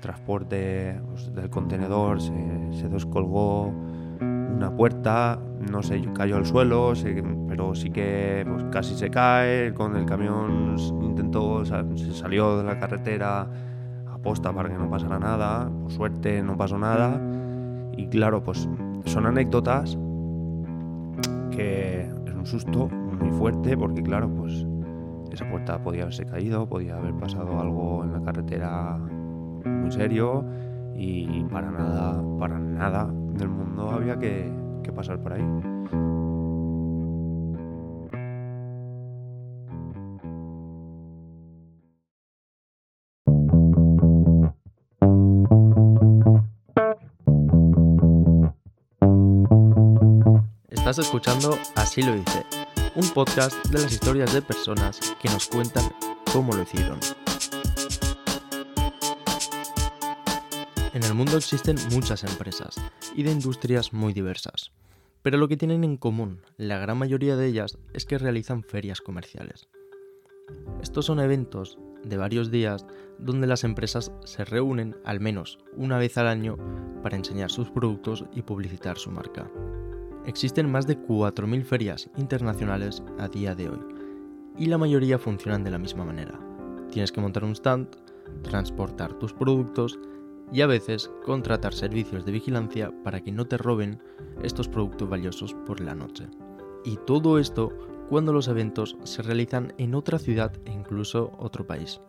transporte pues, del contenedor se, se, descolgó una puerta, no sé, cayó al suelo, pero sí que pues, casi se cae, con el camión intentó, se salió de la carretera aposta para que no pasara nada, por suerte no pasó nada, y claro, pues son anécdotas que es un susto muy fuerte porque claro, pues esa puerta podía haberse caído, podía haber pasado algo en la carretera muy serio y para nada, para nada del mundo había que, que pasar por ahí. Estás escuchando Así lo dice, un podcast de las historias de personas que nos cuentan cómo lo hicieron. En el mundo existen muchas empresas y de industrias muy diversas, pero lo que tienen en común la gran mayoría de ellas es que realizan ferias comerciales. Estos son eventos de varios días donde las empresas se reúnen al menos una vez al año para enseñar sus productos y publicitar su marca. Existen más de 4.000 ferias internacionales a día de hoy y la mayoría funcionan de la misma manera. Tienes que montar un stand, transportar tus productos y a veces contratar servicios de vigilancia para que no te roben estos productos valiosos por la noche. Y todo esto cuando los eventos se realizan en otra ciudad e incluso otro país.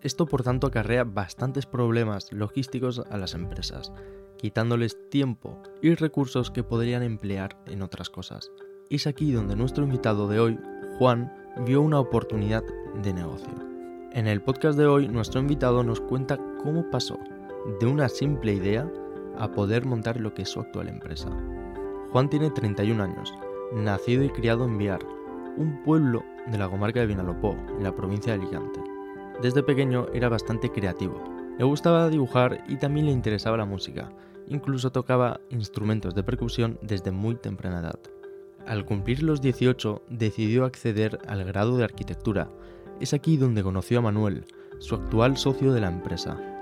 Esto por tanto acarrea bastantes problemas logísticos a las empresas, quitándoles tiempo y recursos que podrían emplear en otras cosas. Es aquí donde nuestro invitado de hoy, Juan, vio una oportunidad de negocio. En el podcast de hoy, nuestro invitado nos cuenta cómo pasó de una simple idea a poder montar lo que es su actual empresa. Juan tiene 31 años, nacido y criado en Viar, un pueblo de la comarca de Vinalopó, en la provincia de Alicante. Desde pequeño era bastante creativo. Le gustaba dibujar y también le interesaba la música, Incluso tocaba instrumentos de percusión desde muy temprana edad. Al cumplir los 18 decidió acceder al grado de arquitectura. Es aquí donde conoció a Manuel, su actual socio de la empresa.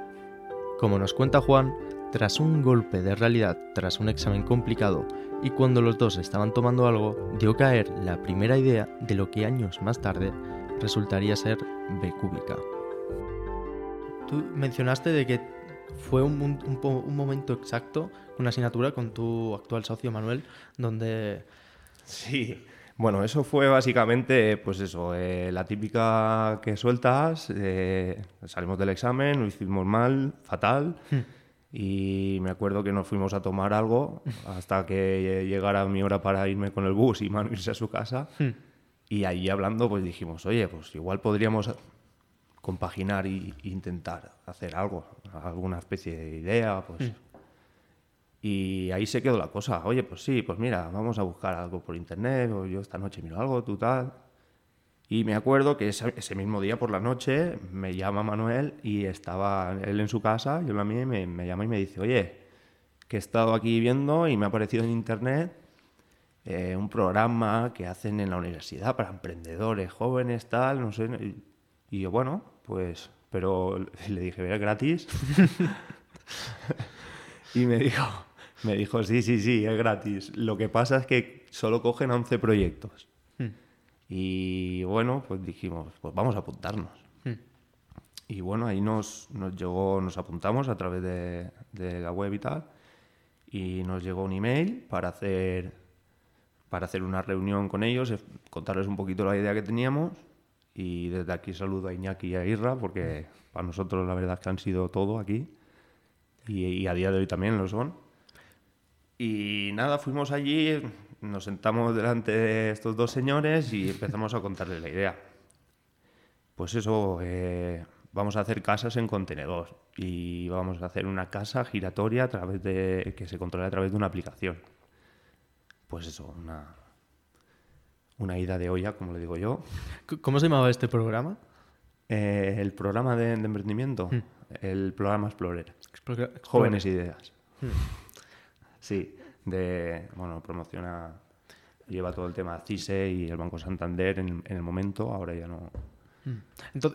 Como nos cuenta Juan, tras un golpe de realidad, tras un examen complicado y cuando los dos estaban tomando algo, dio caer la primera idea de lo que años más tarde resultaría ser B cúbica. Tú mencionaste de que fue un, momento exacto, una asignatura con tu actual socio Manuel, donde... Sí, bueno, eso fue básicamente, pues eso, eh, la típica que sueltas, eh, salimos del examen, lo hicimos mal, fatal, hmm. y me acuerdo que nos fuimos a tomar algo hasta que llegara mi hora para irme con el bus y Manu irse a su casa, hmm. y ahí hablando pues dijimos, oye, pues igual podríamos compaginar e intentar hacer algo, alguna especie de idea, pues... Y ahí se quedó la cosa. Oye, pues sí, pues mira, vamos a buscar algo por internet, o yo esta noche miro algo, tú tal. Y me acuerdo que ese, mismo día por la noche me llama Manuel y estaba él en su casa, yo la mía, y me, me llama y me dice, oye, que he estado aquí viendo y me ha aparecido en internet eh, un programa que hacen en la universidad para emprendedores jóvenes, tal, no sé. Y yo, bueno, pues, pero le dije, ¿era gratis? y me dijo, me dijo, sí, sí, sí, es gratis. Lo que pasa es que solo cogen 11 proyectos. Hmm. Y bueno, pues dijimos, pues vamos a apuntarnos. Hmm. Y bueno, ahí nos, nos llegó, nos apuntamos a través de, de, la web y tal. Y nos llegó un email para hacer, para hacer una reunión con ellos, contarles un poquito la idea que teníamos y desde aquí saludo a Iñaki y a Irra, porque para nosotros la verdad es que han sido todo aquí. Y, a día de hoy también lo son. Y nada, fuimos allí, nos sentamos delante de estos dos señores y empezamos a contarles la idea. Pues eso, eh, vamos a hacer casas en contenedor y vamos a hacer una casa giratoria a través de que se controle a través de una aplicación. Pues eso, una, una ida de olla, como le digo yo. ¿Cómo se llamaba este programa? Eh, el programa de, emprendimiento, hmm. el programa Explorer. Jóvenes Ideas. Hmm. Sí, de, bueno, promociona, lleva todo el tema CISE y el Banco Santander en, el momento, ahora ya no,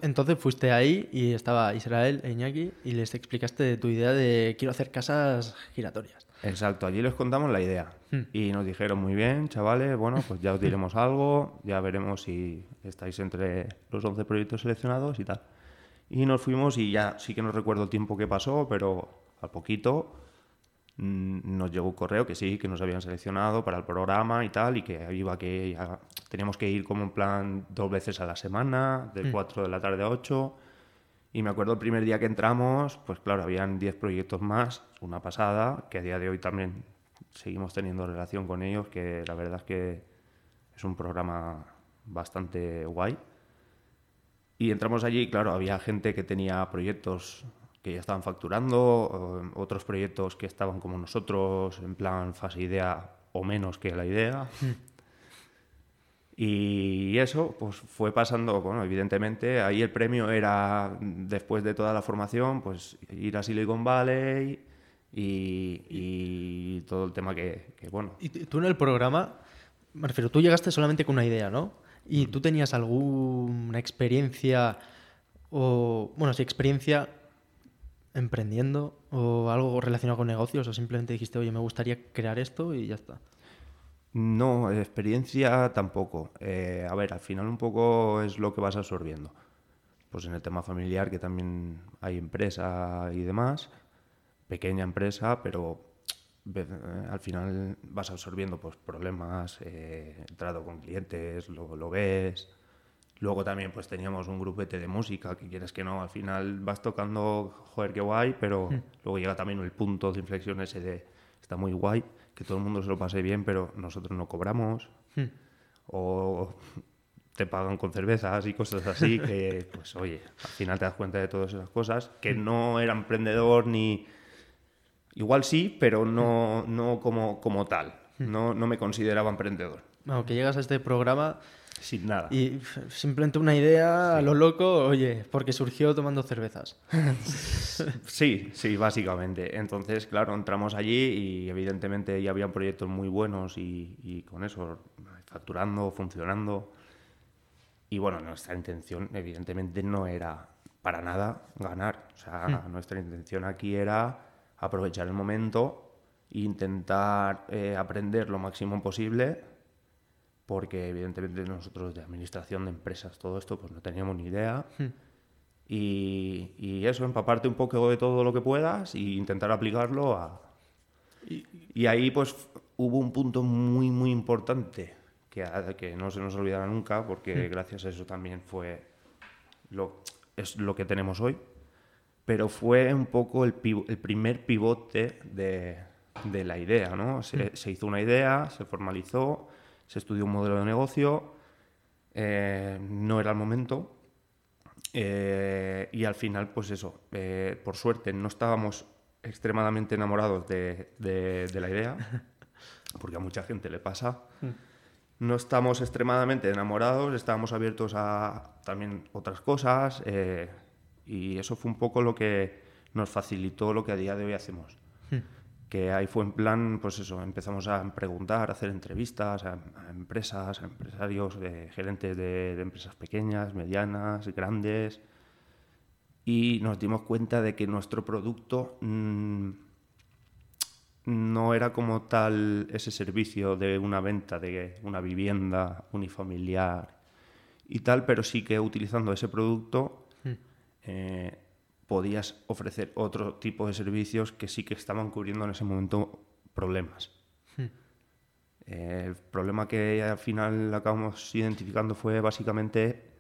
Entonces fuiste ahí y estaba Israel e Iñaki y les explicaste tu idea de quiero hacer casas giratorias. Exacto, allí les contamos la idea hmm. y nos dijeron muy bien, chavales, bueno, pues ya os diremos algo, ya veremos si estáis entre los 11 proyectos seleccionados y tal. Y nos fuimos y ya sí que no recuerdo el tiempo que pasó, pero al poquito mm, nos llegó un correo que sí, que nos habían seleccionado para el programa y tal, y que iba que teníamos que ir como en plan dos veces a la semana, de 4 hmm. de la tarde a 8. Y me acuerdo el primer día que entramos, pues claro, habían 10 proyectos más, una pasada, que a día de hoy también seguimos teniendo relación con ellos, que la verdad es que es un programa bastante guay. Y entramos allí, claro, había gente que tenía proyectos que ya estaban facturando, otros proyectos que estaban como nosotros, en plan fase idea o menos que la idea. Y eso pues fue pasando, bueno, evidentemente ahí el premio era, después de toda la formación, pues ir a Silicon Valley y, todo el tema que, que, bueno. Y tú en el programa, me refiero, tú llegaste solamente con una idea, ¿no? ¿Y tú tenías alguna experiencia o, bueno, sí, experiencia emprendiendo o algo relacionado con negocios o simplemente dijiste, oye, me gustaría crear esto y ya está? No, experiencia tampoco. Eh, a ver, al final un poco es lo que vas absorbiendo. Pues en el tema familiar, que también hay empresa y demás, pequeña empresa, pero eh, al final vas absorbiendo pues, problemas, eh, trato con clientes, lo, lo ves. Luego también pues teníamos un grupete de música, que quieres que no, al final vas tocando, joder, qué guay, pero hmm. luego llega también el punto de inflexión ese de, está muy guay, que todo el mundo se lo pase bien, pero nosotros no cobramos. Hmm. O te pagan con cervezas y cosas así, que pues oye, al final te das cuenta de todas esas cosas, que hmm. no era emprendedor ni Igual sí, pero no, no como, como tal. No, no me consideraba emprendedor. Bueno, que llegas a este programa sin nada. Y simplemente una idea a lo loco, oye, porque surgió tomando cervezas. sí, sí, básicamente. Entonces, claro, entramos allí y evidentemente ya habían proyectos muy buenos y, y con eso, facturando, funcionando. Y bueno, nuestra intención evidentemente no era para nada ganar. O sea, hmm. nuestra intención aquí era aprovechar el momento e intentar eh, aprender lo máximo posible, porque evidentemente nosotros de administración de empresas, todo esto, pues no teníamos ni idea. Hmm. Y, y, eso, empaparte un poco de todo lo que puedas e intentar aplicarlo a... Y, ahí pues hubo un punto muy, muy importante que, que no se nos olvidará nunca, porque hmm. gracias a eso también fue lo, es lo que tenemos hoy, pero fue un poco el, el primer pivote de, de, la idea, ¿no? Mm. Se, hizo una idea, se formalizó, se estudió un modelo de negocio, eh, no era el momento, eh, y al final, pues eso, eh, por suerte no estábamos extremadamente enamorados de, de, de, la idea, porque a mucha gente le pasa. Mm. No estamos extremadamente enamorados, estábamos abiertos a también otras cosas, y eso fue un poco lo que nos facilitó lo que a día de hoy hacemos. Hmm. Que ahí fue en plan, pues eso, empezamos a preguntar, a hacer entrevistas a, empresas, a empresarios, gerentes de, empresas pequeñas, medianas, grandes, y nos dimos cuenta de que nuestro producto mm, no era como tal ese servicio de una venta de una vivienda unifamiliar y tal, pero sí que utilizando ese producto eh, podías ofrecer otro tipo de servicios que sí que estaban cubriendo en ese momento problemas. Hmm. El problema que al final acabamos identificando fue básicamente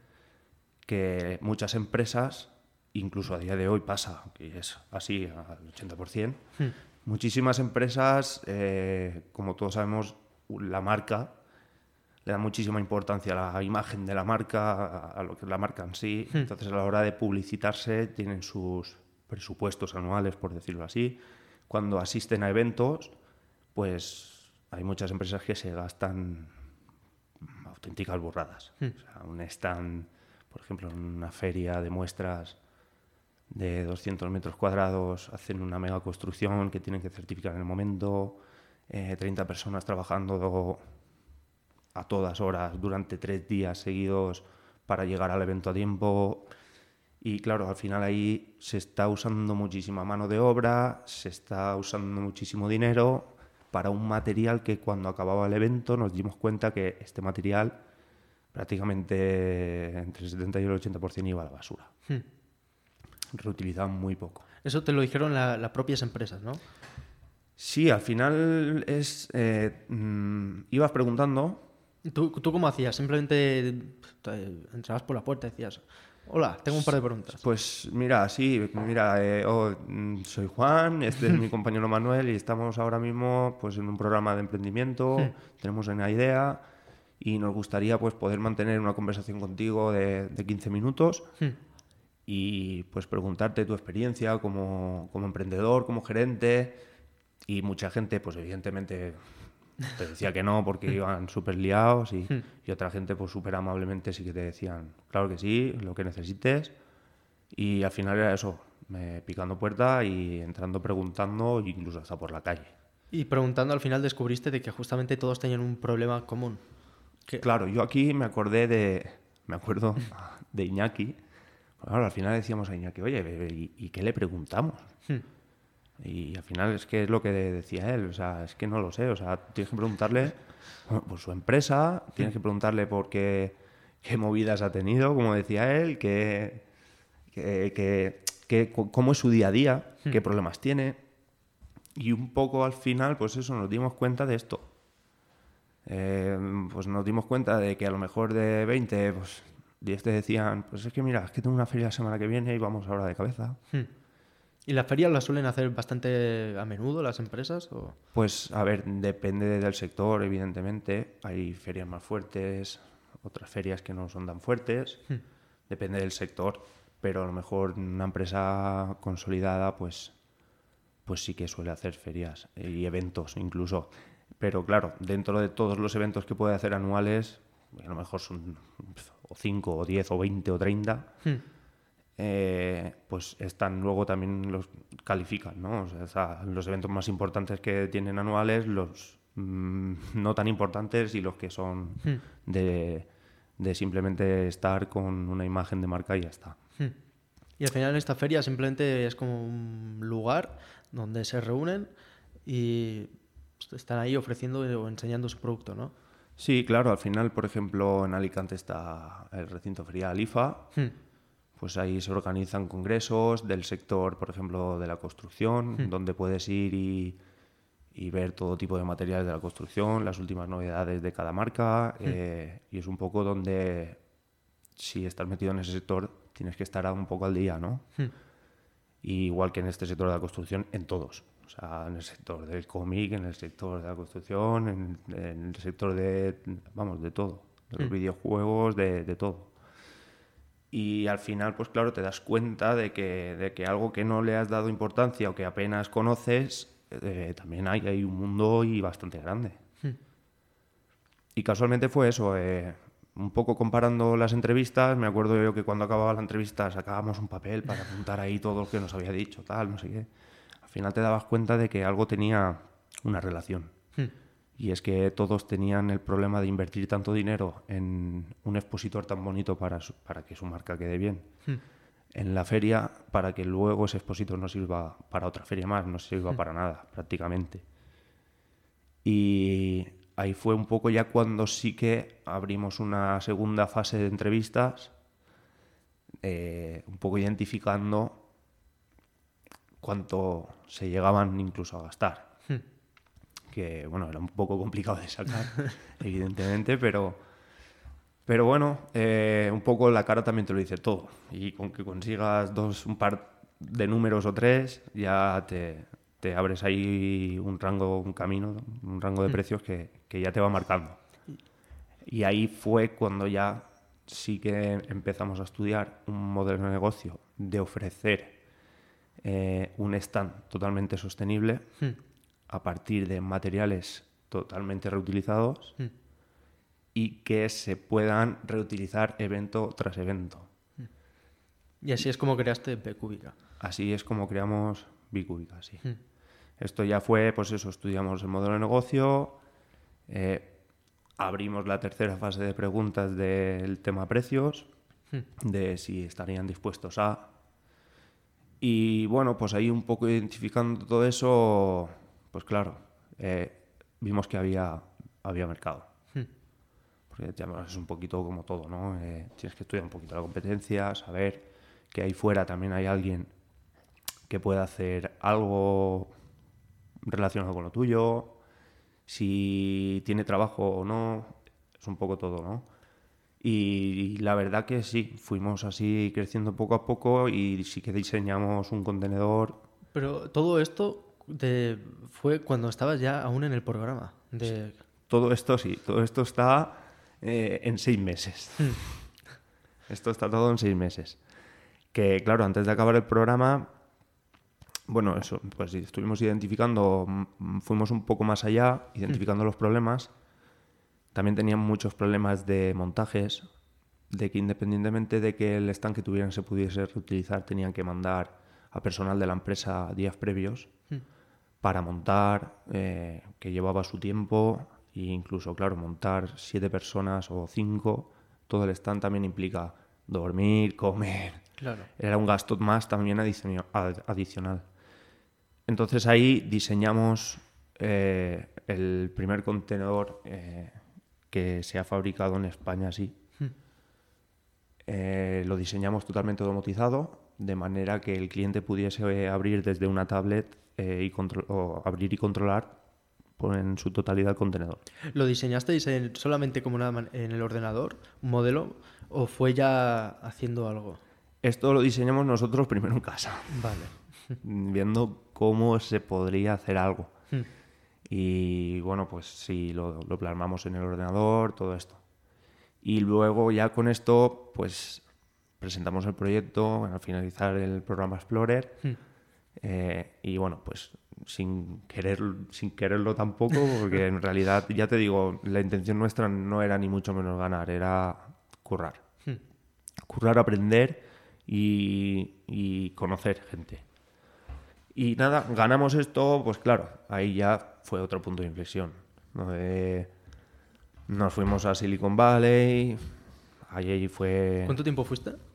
que muchas empresas, incluso a día de hoy pasa, que es así al 80%, hmm. muchísimas empresas, eh, como todos sabemos, la marca le da muchísima importancia a la imagen de la marca, a lo que es la marca en sí. Hmm. Entonces, a la hora de publicitarse, tienen sus presupuestos anuales, por decirlo así. Cuando asisten a eventos, pues hay muchas empresas que se gastan auténticas burradas. Hmm. O sea, un stand, por ejemplo, en una feria de muestras de 200 metros cuadrados, hacen una mega construcción que tienen que certificar en el momento, 30 eh, personas trabajando a todas horas durante tres días seguidos para llegar al evento a tiempo. Y claro, al final ahí se está usando muchísima mano de obra, se está usando muchísimo dinero para un material que cuando acababa el evento nos dimos cuenta que este material prácticamente entre el 70 y el 80% iba a la basura. Hmm. Reutilizaban muy poco. Eso te lo dijeron las propias empresas, ¿no? Sí, al final es eh, mm, ibas preguntando. ¿Tú, ¿Tú cómo hacías? Simplemente entrabas por la puerta y decías, Hola, tengo un par de preguntas. Pues mira, sí, mira, eh, oh, mm, soy Juan, este es mi compañero Manuel y estamos ahora mismo pues en un programa de emprendimiento, tenemos una idea y nos gustaría pues poder mantener una conversación contigo de, 15 minutos y pues preguntarte tu experiencia como, como emprendedor, como gerente y mucha gente pues evidentemente te decía que no porque iban súper liados y, hmm. y, otra gente pues súper amablemente sí que te decían, claro que sí, lo que necesites. Y al final era eso, me picando puerta y entrando preguntando, incluso hasta por la calle. Y preguntando al final descubriste de que justamente todos tenían un problema común. Claro, yo aquí me acordé de, me acuerdo de Iñaki. Claro, al final decíamos a Iñaki, oye, ¿y, qué le preguntamos? Hmm. Y al final es que es lo que decía él, o sea, es que no lo sé, o sea, tienes que preguntarle por su empresa, tienes que preguntarle por qué, qué movidas ha tenido, como decía él, qué, cómo es su día a día, qué hmm. problemas tiene. Y un poco al final, pues eso, nos dimos cuenta de esto. Eh, pues nos dimos cuenta de que a lo mejor de 20, pues 10 te decían, pues es que mira, es que tengo una feria la semana que viene y vamos ahora de cabeza. Hmm. ¿Y las ferias las suelen hacer bastante a menudo las empresas? O? Pues a ver, depende del sector, evidentemente. Hay ferias más fuertes, otras ferias que no son tan fuertes. Hmm. Depende del sector, pero a lo mejor una empresa consolidada, pues, pues sí que suele hacer ferias y eventos incluso. Pero claro, dentro de todos los eventos que puede hacer anuales, a lo mejor son o 5 o 10 o 20 o 30. Eh, pues están luego también los califican, ¿no? O sea, los eventos más importantes que tienen anuales, los mm, no tan importantes y los que son hmm. de, simplemente estar con una imagen de marca y ya está. Hmm. Y al final esta feria simplemente es como un lugar donde se reúnen y están ahí ofreciendo o enseñando su producto, ¿no? Sí, claro. Al final, por ejemplo, en Alicante está el recinto ferial IFA. Hmm pues ahí se organizan congresos del sector, por ejemplo, de la construcción, hmm. donde puedes ir y, ver todo tipo de materiales de la construcción, las últimas novedades de cada marca, hmm. eh, y es un poco donde, si estás metido en ese sector, tienes que estar un poco al día, ¿no? Hmm. igual que en este sector de la construcción, en todos. O sea, en el sector del cómic, en el sector de la construcción, en, el sector de, vamos, de todo. De los videojuegos, de, de todo y al final, pues claro, te das cuenta de que, de que algo que no le has dado importancia o que apenas conoces, eh, también hay, hay un mundo y bastante grande. Hmm. Y casualmente fue eso, eh, un poco comparando las entrevistas, me acuerdo yo que cuando acababa la entrevista sacábamos un papel para apuntar ahí todo lo que nos había dicho, tal, no sé qué. Al final te dabas cuenta de que algo tenía una relación. Hmm. Y es que todos tenían el problema de invertir tanto dinero en un expositor tan bonito para, para que su marca quede bien. Hmm. En la feria, para que luego ese expositor no sirva para otra feria más, no sirva hmm. para nada, prácticamente. Y ahí fue un poco ya cuando sí que abrimos una segunda fase de entrevistas, eh, un poco identificando cuánto se llegaban incluso a gastar que bueno, era un poco complicado de sacar, evidentemente, pero, pero bueno, eh, un poco la cara también te lo dice todo. Y con que consigas dos, un par de números o tres, ya te, te abres ahí un rango, un camino, un rango de mm. precios que, que ya te va marcando. Y ahí fue cuando ya sí que empezamos a estudiar un modelo de negocio de ofrecer eh, un stand totalmente sostenible. Mm a partir de materiales totalmente reutilizados mm. y que se puedan reutilizar evento tras evento. Mm. Y así es como creaste Bcúbica. Así es como creamos Bcúbica, sí. Mm. Esto ya fue, pues eso, estudiamos el modelo de negocio, eh, abrimos la tercera fase de preguntas del tema precios de si estarían dispuestos a. Y bueno, pues ahí un poco identificando todo eso, pues claro, eh, vimos que había, había mercado. Porque ya es un poquito como todo, ¿no? Eh, tienes que estudiar un poquito la competencia, saber que ahí fuera también hay alguien que pueda hacer algo relacionado con lo tuyo, si tiene trabajo o no, es un poco todo, ¿no? Y, la verdad que sí, fuimos así creciendo poco a poco y sí que diseñamos un contenedor. Pero todo esto fue cuando estabas ya aún en el programa. De... Todo esto sí, todo esto está eh, en seis meses. Hmm. esto está todo en seis meses. Que claro, antes de acabar el programa, bueno, eso, pues estuvimos identificando, fuimos un poco más allá, identificando los problemas también tenían muchos problemas de montajes, de que independientemente de que el stand que tuvieran se pudiese reutilizar, tenían que mandar a personal de la empresa días previos hmm. para montar, eh, que llevaba su tiempo, e incluso, claro, montar siete personas o cinco, todo el stand también implica dormir, comer. Claro. Era un gasto más también adicional. Entonces ahí diseñamos eh, el primer contenedor eh, que se ha fabricado en España así. Hmm. Eh, lo diseñamos totalmente domotizado, de manera que el cliente pudiese abrir desde una tablet eh, y o abrir y controlar en su totalidad el contenedor. ¿Lo diseñasteis solamente como una en el ordenador, un modelo, o fue ya haciendo algo? Esto lo diseñamos nosotros primero en casa. Vale. Viendo cómo se podría hacer algo. Hmm. Y bueno, pues sí, lo, lo plasmamos en el ordenador, todo esto. Y luego ya con esto, pues presentamos el proyecto al finalizar el programa Explorer. Hmm. Eh, y bueno, pues sin, querer, sin quererlo tampoco, porque en realidad, ya te digo, la intención nuestra no era ni mucho menos ganar, era currar. Hmm. Currar, aprender y, y conocer gente. Y nada, ganamos esto, pues claro, ahí ya fue otro punto de inflexión. nos fuimos a Silicon Valley, allí fue... ¿Cuánto tiempo fuiste?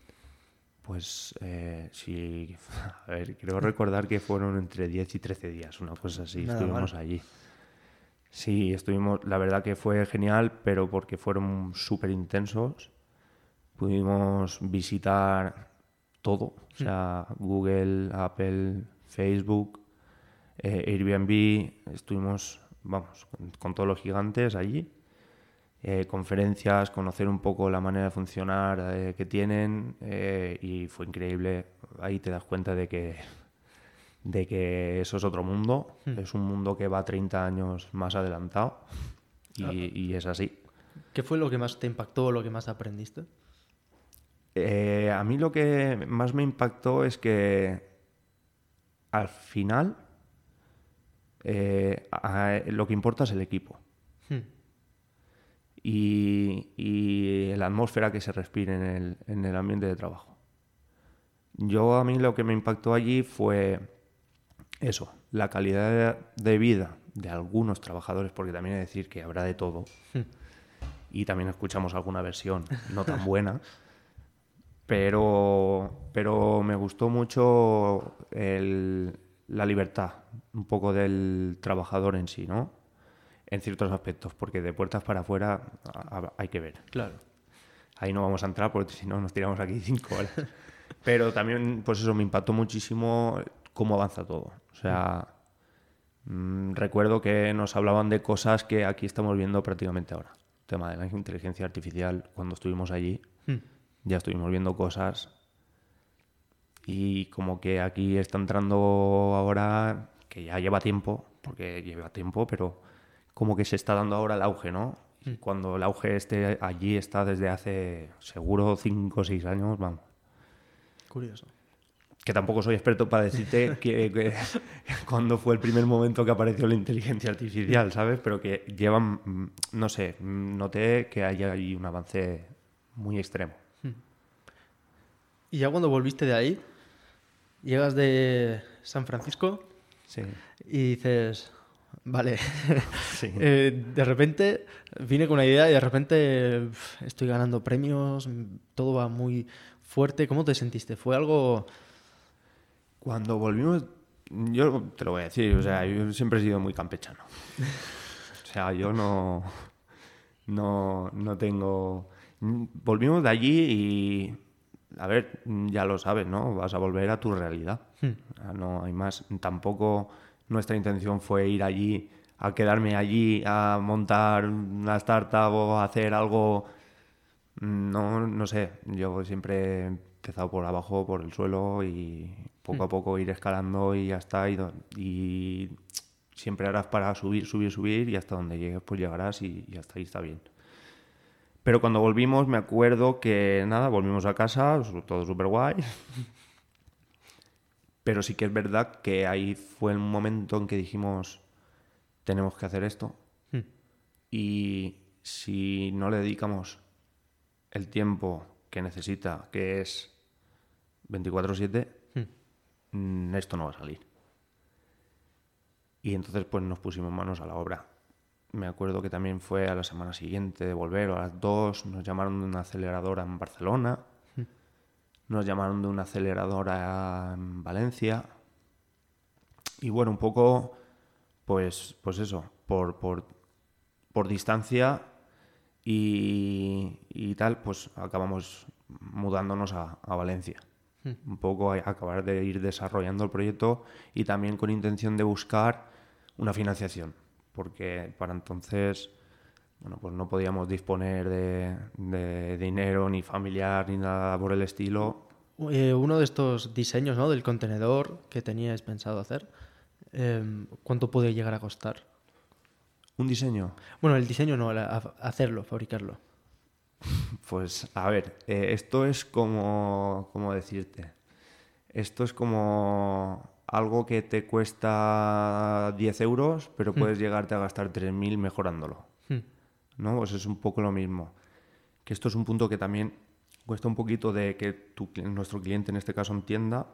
Pues eh, sí, a ver, creo recordar que fueron entre 10 y 13 días, una cosa así, estuvimos allí. Sí, estuvimos, la verdad que fue genial, pero porque fueron súper intensos. Pudimos visitar todo, o sea, Google, Apple, Facebook, eh, Airbnb, estuvimos, vamos, con, todos los gigantes allí. Eh, conferencias, conocer un poco la manera de funcionar eh, que tienen y fue increíble. Ahí te das cuenta de que, de que eso es otro mundo, hmm. es un mundo que va 30 años más adelantado y, ah. y es así. ¿Qué fue lo que más te impactó lo que más aprendiste? a mí lo que más me impactó es que al final eh, lo que importa es el equipo. Hmm. Y, la atmósfera que se respira en el, ambiente de trabajo. Yo a mí lo que me impactó allí fue eso, la calidad de vida de algunos trabajadores, porque también que decir que habrá de todo. Y también escuchamos alguna versión no tan buena. pero, pero me gustó mucho la libertad un poco del trabajador en sí, ¿no? En ciertos aspectos, porque de puertas para afuera hay que ver. Claro. Ahí no vamos a entrar porque si no nos tiramos aquí cinco horas. Pero también, pues eso, me impactó muchísimo cómo avanza todo. O sea, mm, recuerdo que nos hablaban de cosas que aquí estamos viendo prácticamente ahora. El tema de la inteligencia artificial, cuando estuvimos allí, hmm. ya estuvimos viendo cosas y como que aquí está entrando ahora que ya lleva tiempo, porque lleva tiempo, pero como que se está dando ahora el auge, ¿no? Mm. cuando el auge esté allí está desde hace seguro 5 o 6 años, vamos. Curioso. Que tampoco soy experto para decirte que, cuando fue el primer momento que apareció la inteligencia artificial, ¿sabes? Pero que llevan, mm, no sé, noté que hay ahí un avance muy extremo. Mm. Y ya cuando volviste de ahí, llegas de San Francisco Sí. Y dices, Vale. Eh, de repente vine con una idea y de repente estoy ganando premios, todo va muy fuerte. ¿Cómo te sentiste? ¿Fue algo...? Cuando volvimos, yo te lo voy a decir, o sea, yo siempre he sido muy campechano. O sea, yo no, no, no tengo... Volvimos de allí y, a ver, ya lo sabes, ¿no? Vas a volver a tu realidad. Hmm. No hay más. Tampoco nuestra intención fue ir allí, a quedarme allí, a montar una startup o hacer algo. No, no sé. Yo siempre he empezado por abajo, por el suelo y poco a hmm. poco ir escalando y ya está. Y, y siempre harás para subir, subir, subir y hasta donde llegues, pues llegarás y, y hasta ahí está bien. Pero cuando volvimos, me acuerdo que nada, volvimos a casa, todo súper guay. Pero sí que es verdad que ahí fue el momento en que dijimos, tenemos que hacer esto. Hmm. Y si no le dedicamos el tiempo que necesita, que es 24/7, hmm. mm, esto no va a salir. Y entonces pues nos pusimos manos a la obra. Me acuerdo que también fue a la semana siguiente de volver, o a las dos, nos llamaron de una aceleradora en Barcelona. Nos llamaron de una aceleradora en Valencia. Y bueno, un poco, pues, pues eso, por, por, por distancia y, y, tal, pues acabamos mudándonos a, a Valencia. Hmm. Un poco a acabar de ir desarrollando el proyecto y también con intención de buscar una financiación porque para entonces bueno, pues no podíamos disponer de, dinero ni familiar ni nada por el estilo. Eh, uno de estos diseños ¿no? del contenedor que teníais pensado hacer, em, ¿cuánto puede llegar a costar? ¿Un diseño? Bueno, el diseño no, hacerlo, fabricarlo. Pues a ver, eh, esto es como, ¿cómo decirte? Esto es como algo que te cuesta 10 euros, pero hmm. puedes llegarte a gastar 3.000 mejorándolo. Hmm. ¿No? Pues es un poco lo mismo. Que esto es un punto que también cuesta un poquito de que nuestro cliente en este caso entienda,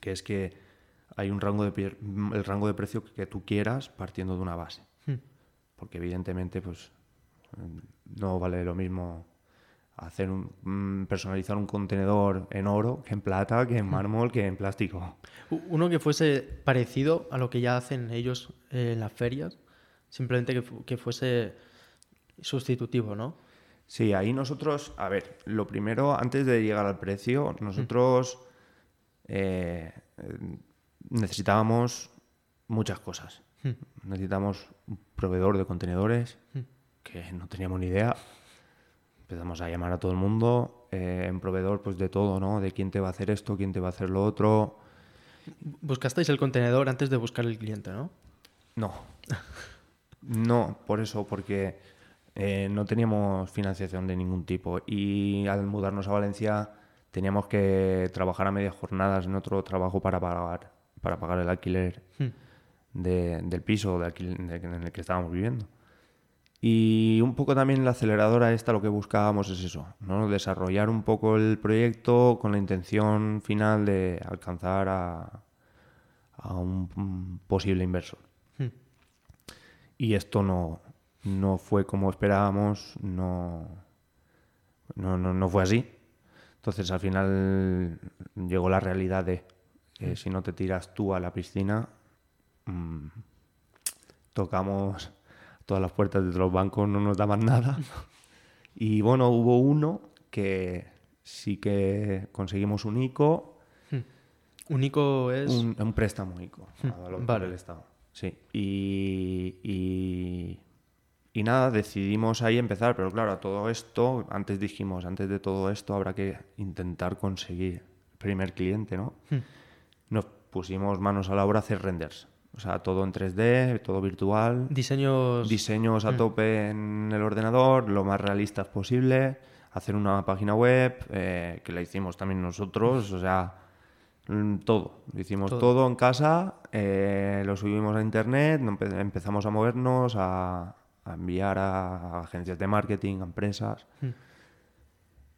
que es que hay un rango de el rango de precio que tú quieras partiendo de una base. Hmm. Porque evidentemente pues no vale lo mismo hacer un, mm, personalizar un contenedor en oro que en plata, que en mármol, que en plástico. Uno que fuese parecido a lo que ya hacen ellos en las ferias, simplemente que, fuese sustitutivo, ¿no? Sí, ahí nosotros, a ver, lo primero, antes de llegar al precio, nosotros eh, necesitábamos muchas cosas. Necesitamos un proveedor de contenedores, que no teníamos ni idea empezamos a llamar a todo el mundo, eh, en proveedor pues de todo, ¿no? De quién te va a hacer esto, quién te va a hacer lo otro. Buscasteis el contenedor antes de buscar el cliente, ¿no? No. no, por eso, porque eh, no teníamos financiación de ningún tipo y al mudarnos a Valencia teníamos que trabajar a medias jornadas en otro trabajo para pagar, para pagar el alquiler hmm. del piso en el que estábamos viviendo. Y un poco también la aceleradora esta lo que buscábamos es eso, ¿no? desarrollar un poco el proyecto con la intención final de alcanzar a, un, posible inversor. Hmm. Y esto no, no fue como esperábamos, no, no, no, fue así. Entonces al final llegó la realidad de hmm. si no te tiras tú a la piscina, mm, tocamos todas las puertas de los bancos no nos daban nada. Y bueno, hubo uno que sí que conseguimos un ICO. Hmm. ¿Un ICO es? Un, préstamo ICO hmm. el Estado. Sí. Y, y, y, nada, decidimos ahí empezar, pero claro, a todo esto, antes dijimos, antes de todo esto habrá que intentar conseguir el primer cliente, ¿no? Hmm. Nos pusimos manos a la obra a hacer renders. O sea, todo en 3D, todo virtual. Diseños. Diseños a mm. tope en el ordenador, lo más realistas posible. Hacer una página web, eh, que la hicimos también nosotros. O sea, mm, todo. Lo hicimos todo, en casa, eh, lo subimos a internet, empezamos a movernos, a, enviar a, agencias de marketing, a empresas. Mm.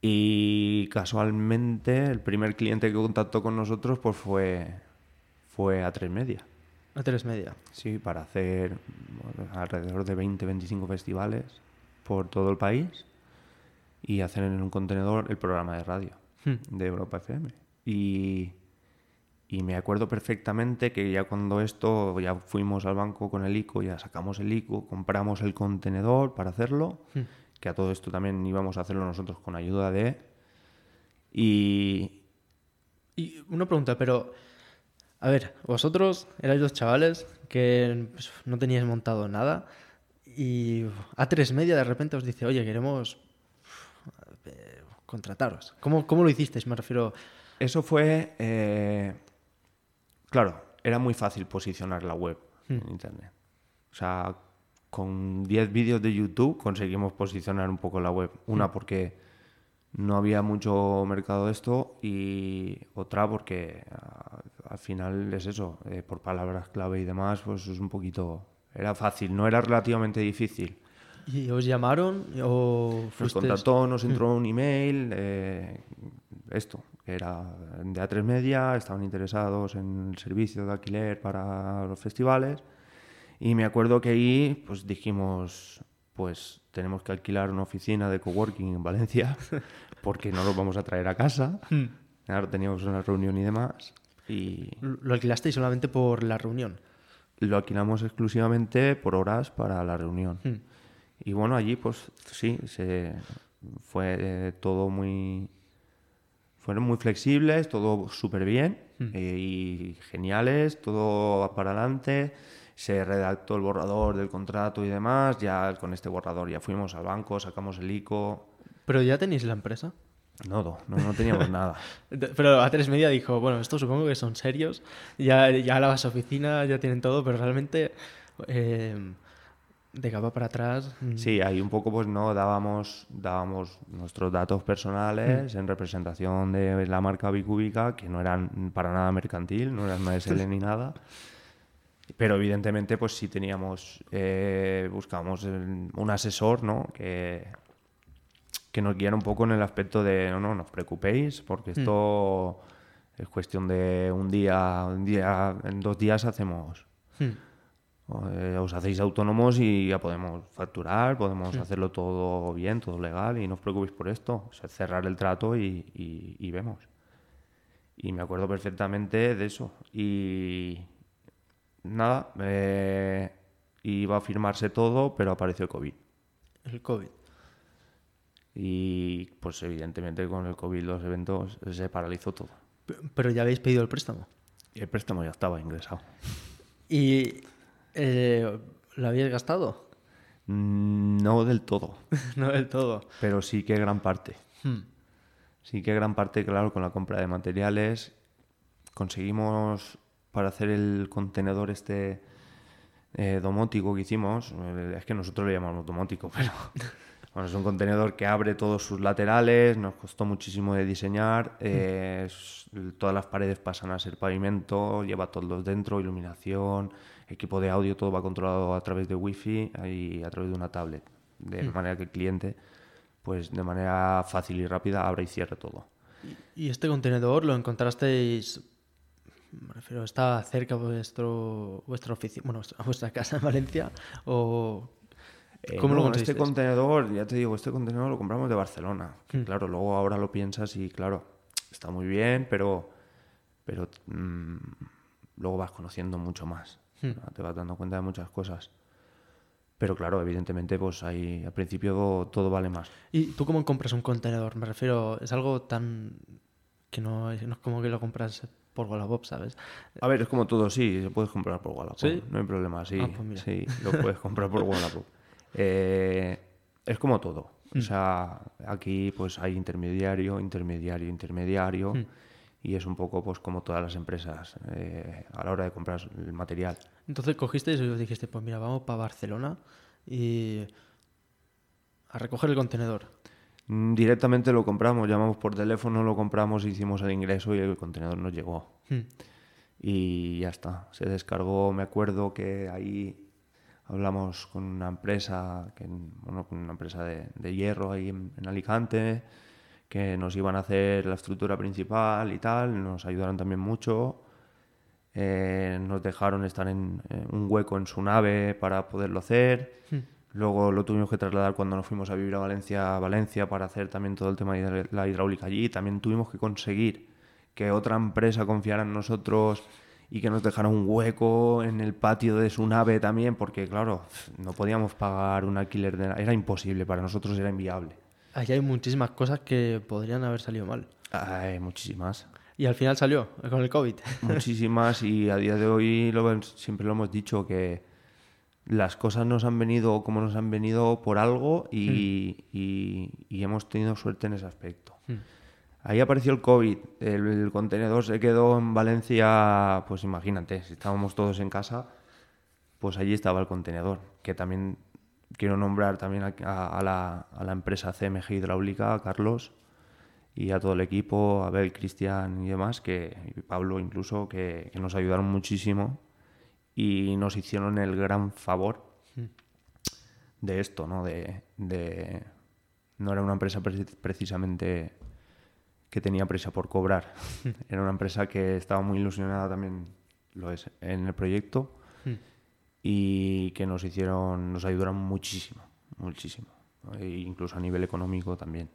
Y casualmente el primer cliente que contactó con nosotros pues fue, fue a tres media. A3 Media. Sí, para hacer bueno, alrededor de 20-25 festivales por todo el país y hacer en un contenedor el programa de radio Hmm. de Europa FM. Y, y me acuerdo perfectamente que ya cuando esto, ya fuimos al banco con el ICO, ya sacamos el ICO, compramos el contenedor para hacerlo, Hmm. que a todo esto también íbamos a hacerlo nosotros con ayuda de... Y, Y una pregunta, pero. A ver, vosotros erais dos chavales que pues, no teníais montado nada y A3 Media de repente os dice, oye, queremos eh, contrataros. ¿Cómo, ¿Cómo lo hicisteis? Me refiero. Eso fue, eh, claro, era muy fácil posicionar la web en Internet. O sea, con 10 vídeos de YouTube conseguimos posicionar un poco la web. Una porque no había mucho mercado de esto y otra porque ah, al final es eso, eh, por palabras clave y demás, pues es un poquito... Era fácil, no era relativamente difícil. ¿Y os llamaron o Nos fuisteis- contactó, nos entró un email, eh, esto, que era de A3 Media, estaban interesados en el servicio de alquiler para los festivales. Y me acuerdo que ahí pues dijimos, pues tenemos que alquilar una oficina de coworking en Valencia, porque no los vamos a traer a casa. Claro, teníamos una reunión y demás. Y Lo alquilasteis solamente por la reunión. lo alquilamos exclusivamente por horas para la reunión. Hmm. Y bueno, allí pues sí, se fue eh, todo muy... Fueron muy flexibles, todo súper bien eh, y geniales, todo para adelante. Se redactó el borrador del contrato y demás. Ya con este borrador ya fuimos al banco, sacamos el ICO. Pero ya tenéis la empresa. No, no, no teníamos nada. Pero A3 Media dijo, bueno, esto supongo que son serios, ya, ya la vas a oficina, ya tienen todo, pero realmente eh, de capa para atrás... mm, Sí, ahí un poco pues no dábamos, dábamos nuestros datos personales en representación de la marca Bicúbica, que no eran para nada mercantil, no eran una SL ni nada. Pero evidentemente pues sí teníamos, eh, buscamos el- un asesor, ¿no? Que, que nos guiara un poco en el aspecto de, no, no, no os preocupéis, porque esto es cuestión de un día, un día, en dos días hacemos, mm, eh, os hacéis autónomos y ya podemos facturar, podemos hacerlo todo bien, todo legal y no os preocupéis por esto. O sea, cerrar el trato y, y- y vemos. Y me acuerdo perfectamente de eso. Y nada, eh, iba a firmarse todo, pero apareció el COVID. el COVID. Y pues evidentemente con el COVID los eventos se paralizó todo. Pero ya habéis pedido el préstamo. Y el préstamo ya estaba ingresado. ¿Y eh, lo habéis gastado? Mm, No del todo, no del todo. pero sí que gran parte. Hmm. Sí que gran parte, claro, con la compra de materiales conseguimos para hacer el contenedor este eh, domótico que hicimos, eh, es que nosotros le llamamos domótico, pero bueno, es un contenedor que abre todos sus laterales, nos costó muchísimo de diseñar, eh, es- todas las paredes pasan a ser pavimento, lleva todos dentro, iluminación, equipo de audio, todo va controlado a través de wifi y a través de una tablet, de manera que el cliente pues de manera fácil y rápida abra y cierre todo. ¿Y este contenedor lo encontrasteis? Me refiero, ¿está cerca vuestro, vuestra oficina, bueno, a vuestra casa en Valencia? ¿O Eh, cómo lo no, este contenedor, ya te digo, este contenedor lo compramos de Barcelona. Que Claro, luego ahora lo piensas y claro, está muy bien, pero, pero mm, luego vas conociendo mucho más. Hmm. ¿no? Te vas dando cuenta de muchas cosas. Pero claro, evidentemente, pues ahí al principio todo vale más. ¿Y tú cómo compras un contenedor? Me refiero, es algo tan que no es, no es como que lo compras por Wallapop, ¿sabes? A ver, es como todo, sí, se puedes comprar por Wallapop. ¿Sí? No hay problema, sí. Ah, pues sí, lo puedes comprar por Wallapop. Eh, es como todo. Mm. O sea, aquí pues hay intermediario, intermediario, intermediario. Mm. Y es un poco pues como todas las empresas eh, a la hora de comprar el material. Entonces cogisteis y os dijiste, pues mira, vamos para Barcelona y a recoger el contenedor. Mm, Directamente lo compramos, llamamos por teléfono, lo compramos, hicimos el ingreso y el contenedor nos llegó. Hmm. y ya está. Se descargó, me acuerdo que ahí hablamos con una empresa, que, bueno, con una empresa de, de hierro ahí en, en Alicante, que nos iban a hacer la estructura principal y tal, nos ayudaron también mucho. eh, nos dejaron estar en, un hueco en su nave para poderlo hacer. Hmm. Luego lo tuvimos que trasladar cuando nos fuimos a vivir a Valencia, Valencia para hacer también todo el tema de la hidráulica allí. También tuvimos que conseguir que otra empresa confiara en nosotros y que nos dejara un hueco en el patio de su nave también, porque claro, no podíamos pagar un alquiler de era imposible, para nosotros era inviable. Ahí hay muchísimas cosas que podrían haber salido mal. Hay muchísimas. Y al final salió con el COVID. Muchísimas y a día de hoy lo, siempre lo hemos dicho que las cosas nos han venido como nos han venido por algo y, hmm. hemos tenido suerte en ese aspecto. Hmm. Ahí apareció el COVID, el, contenedor se quedó en Valencia, pues imagínate, si estábamos todos en casa, pues allí estaba el contenedor, que también quiero nombrar también a, la, a la, empresa CMG Hidráulica, a Carlos, y a todo el equipo, a Abel, Cristian y demás, que, y Pablo incluso, que, nos ayudaron muchísimo y nos hicieron el gran favor de esto, ¿no? De, no era una empresa precisamente que tenía prisa por cobrar, era una empresa que estaba muy ilusionada también, lo es, en el proyecto y que nos hicieron, nos ayudaron muchísimo, muchísimo, e incluso a nivel económico también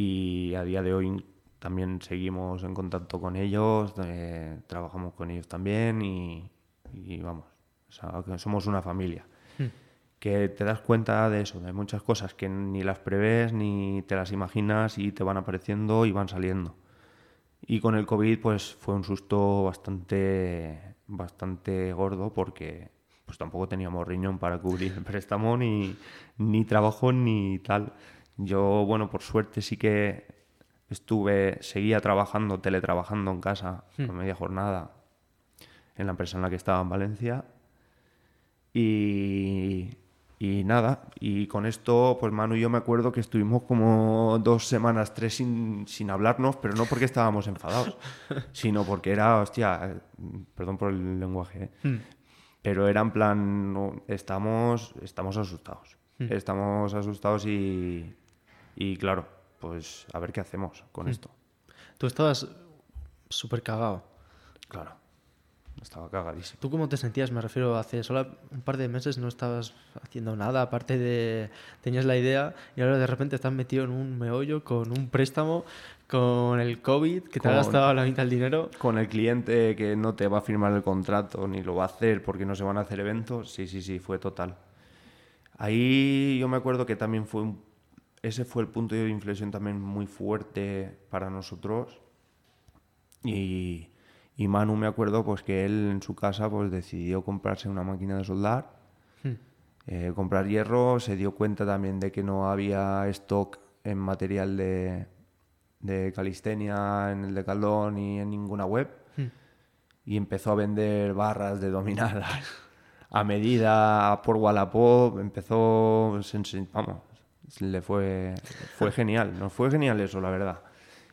y a día de hoy también seguimos en contacto con ellos, eh, trabajamos con ellos también y, vamos, somos una familia. Hmm. Que te das cuenta de eso, de muchas cosas que ni las prevés ni te las imaginas y te van apareciendo y van saliendo. Y con el COVID pues fue un susto bastante, bastante gordo porque pues tampoco teníamos riñón para cubrir el préstamo ni, ni trabajo ni tal. Yo, bueno, por suerte sí que estuve, seguía trabajando, teletrabajando en casa, hmm. con media jornada, en la empresa en la que estaba en Valencia. Y, y nada, y con esto, pues Manu y yo me acuerdo que estuvimos como dos semanas, tres sin, sin hablarnos, pero no porque estábamos enfadados, sino porque era, hostia, perdón por el lenguaje, ¿eh? hmm. pero era en plan, estamos, estamos asustados. Hmm. Estamos asustados y, y claro, pues a ver qué hacemos con hmm. esto. Tú estabas súper cagado. Claro, estaba cagadísimo. ¿Tú cómo te sentías? Me refiero, hace solo un par de meses no estabas haciendo nada, aparte de... tenías la idea y ahora de repente estás metido en un meollo con un préstamo, con el COVID, que te ha gastado la mitad del dinero. Con el cliente que no te va a firmar el contrato ni lo va a hacer porque no se van a hacer eventos. Sí, sí, sí, fue total. Ahí yo me acuerdo que también fue un ese fue el punto de inflexión también muy fuerte para nosotros. Y, Manu me acuerdo pues que él en su casa pues decidió comprarse una máquina de soldar, hmm. eh, comprar hierro, se dio cuenta también de que no había stock en material de, de calistenia en el de Caldón ni en ninguna web hmm. y empezó a vender barras de dominadas a medida por Wallapop, empezó, vamos, le fue, fue genial, nos fue genial eso, la verdad.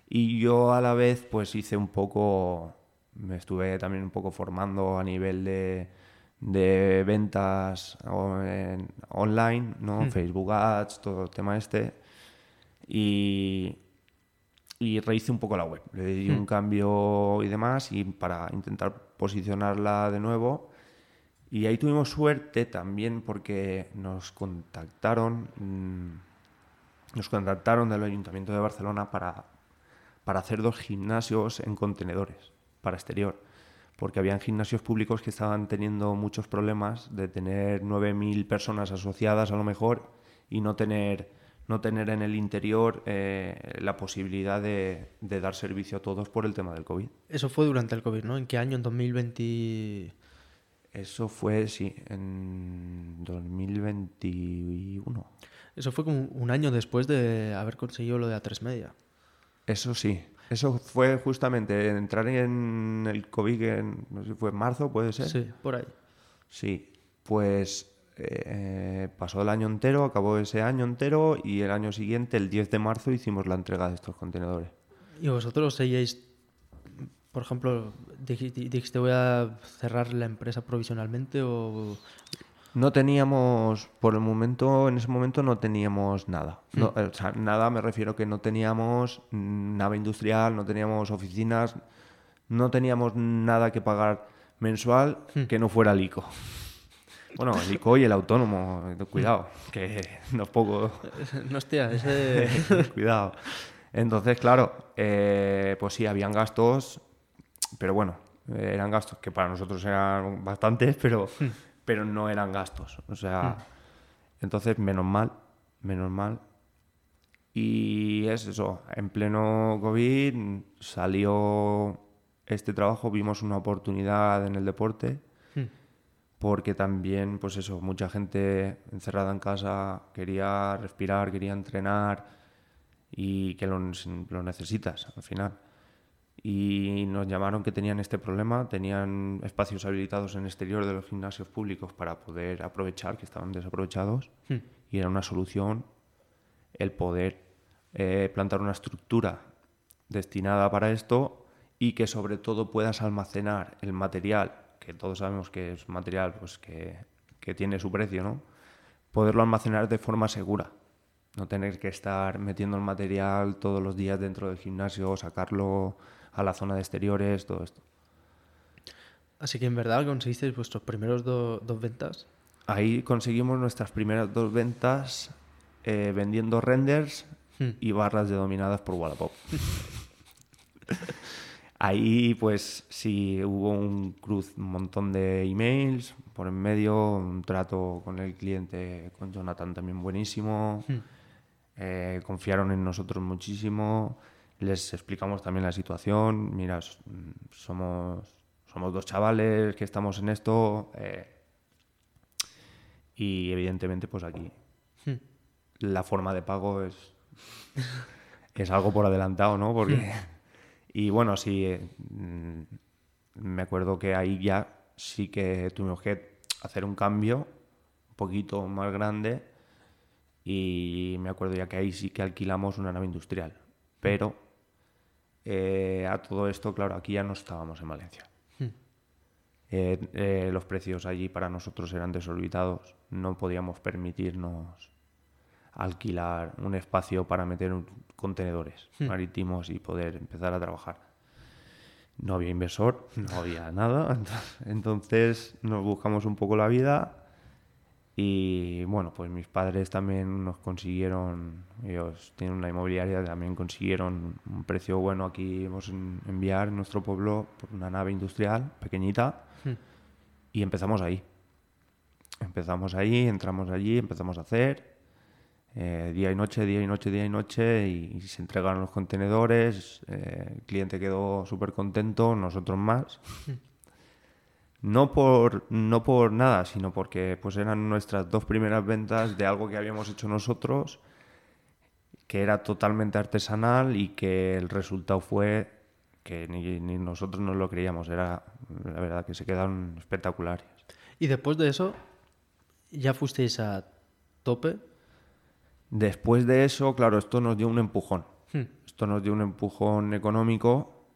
Y yo a la vez pues hice un poco, me estuve también un poco formando a nivel de, de ventas online, ¿no? Hmm. Facebook Ads, todo el tema este. Y, y rehice un poco la web. Le di un hmm. cambio y demás y para intentar posicionarla de nuevo. Y ahí tuvimos suerte también porque nos contactaron, mm, nos contactaron del Ayuntamiento de Barcelona para, para hacer dos gimnasios en contenedores para exterior. Porque habían gimnasios públicos que estaban teniendo muchos problemas de tener 9.000 personas asociadas a lo mejor y no tener, no tener en el interior eh, la posibilidad de, de, dar servicio a todos por el tema del COVID. Eso fue durante el COVID, ¿no? ¿En qué año? ¿En 2020? Eso fue, sí, en 2021. Eso fue como un año después de haber conseguido lo de A3 Media. Eso sí. Eso fue justamente entrar en el COVID, en, no sé si fue en marzo, puede ser. Sí, por ahí. Sí, pues eh, pasó el año entero, acabó ese año entero y el año siguiente, el 10 de marzo, hicimos la entrega de estos contenedores. ¿Y vosotros seguíais por ejemplo, dijiste voy a cerrar la empresa provisionalmente o... No teníamos, por el momento, en ese momento no teníamos nada. O sea, nada me refiero que no teníamos nave industrial, no teníamos oficinas, no teníamos nada que pagar mensual que no fuera el ICO. Bueno, el ICO y el autónomo, cuidado, que no es poco. No, hostia, ese... cuidado. Entonces, claro, eh, pues sí, habían gastos, pero bueno, eran gastos que para nosotros eran bastantes, pero, pero no eran gastos. O sea, entonces, menos mal, menos mal. Y es eso, en pleno COVID salió este trabajo, vimos una oportunidad en el deporte, porque también, pues eso, mucha gente encerrada en casa quería respirar, quería entrenar y que lo, lo necesitas al final. Y nos llamaron que tenían este problema, tenían espacios habilitados en el exterior de los gimnasios públicos para poder aprovechar, que estaban desaprovechados, y era una solución el poder eh, plantar una estructura destinada para esto y que sobre todo puedas almacenar el material, que todos sabemos que es material pues, que, que tiene su precio, ¿no? poderlo almacenar de forma segura. No tener que estar metiendo el material todos los días dentro del gimnasio, sacarlo a la zona de exteriores, todo esto. Así que en verdad conseguisteis vuestros primeros dos ventas. Ahí conseguimos nuestras primeras dos ventas eh, vendiendo renders Hmm. y barras de dominadas por Wallapop. Ahí, pues sí, hubo un cruz, un montón de emails por en medio, un trato con el cliente, con Jonathan también buenísimo. Hmm. Eh, confiaron en nosotros muchísimo. Les explicamos también la situación. Mira, somos, somos dos chavales que estamos en esto. Eh, y evidentemente, pues aquí hmm. la forma de pago es es algo por adelantado, ¿no? Porque... y bueno, sí, eh, mm, me acuerdo que ahí ya sí que tuvimos que hacer un cambio un poquito más grande y me acuerdo ya que ahí sí que alquilamos una nave industrial. Pero eh, a todo esto, claro, aquí ya no estábamos en Valencia. Hmm. Eh, los precios allí para nosotros eran desorbitados, no podíamos permitirnos alquilar un espacio para meter contenedores hmm. marítimos y poder empezar a trabajar. No había inversor, no había nada, entonces nos buscamos un poco la vida y bueno, pues mis padres también nos consiguieron, ellos tienen una inmobiliaria, también consiguieron un precio bueno aquí, hemos enviar en nuestro pueblo por una nave industrial pequeñita hmm. y empezamos ahí. Empezamos ahí, entramos allí, empezamos a hacer eh, día y noche, día y noche, día y noche, y, se entregaron los contenedores, eh, el cliente quedó súper contento, nosotros más. No por, no por nada, sino porque pues eran nuestras dos primeras ventas de algo que habíamos hecho nosotros, que era totalmente artesanal y que el resultado fue que ni, ni nosotros nos lo creíamos, era la verdad que se quedaron espectaculares. Y después de eso, ¿ya fuisteis a tope? Después de eso, claro, esto nos dio un empujón. Hmm. Esto nos dio un empujón económico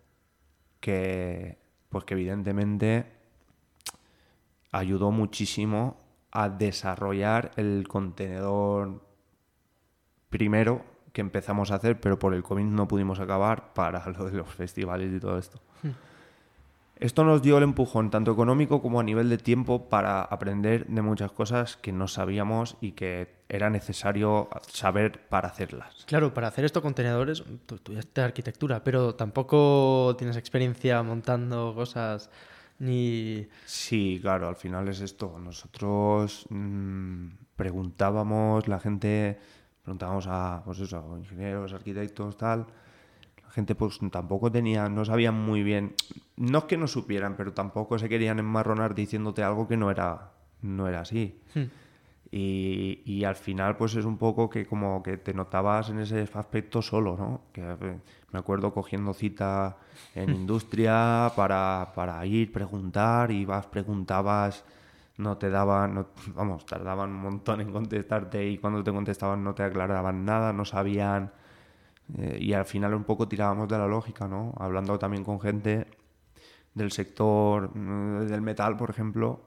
que, pues que evidentemente ayudó muchísimo a desarrollar el contenedor primero que empezamos a hacer, pero por el COVID no pudimos acabar para lo de los festivales y todo esto. Hmm. Esto nos dio el empujón tanto económico como a nivel de tiempo para aprender de muchas cosas que no sabíamos y que era necesario saber para hacerlas. Claro, para hacer estos contenedores, tú estudiaste arquitectura, pero tampoco tienes experiencia montando cosas ni... Sí, claro, al final es esto. Nosotros mm, preguntábamos, la gente, preguntábamos a, pues eso, ingenieros, arquitectos, tal la gente pues tampoco tenía, no sabían muy bien, no es que no supieran, pero tampoco se querían enmarronar diciéndote algo que no era, no era así. Hmm. Y, y, al final pues es un poco que como que te notabas en ese aspecto solo, ¿no? Que eh, me acuerdo cogiendo cita en industria para, para ir, preguntar, y vas, preguntabas, no te daban, vamos, tardaban un montón en contestarte y cuando te contestaban no te aclaraban nada, no sabían eh, y al final un poco tirábamos de la lógica, ¿no? Hablando también con gente del sector mm, del metal, por ejemplo.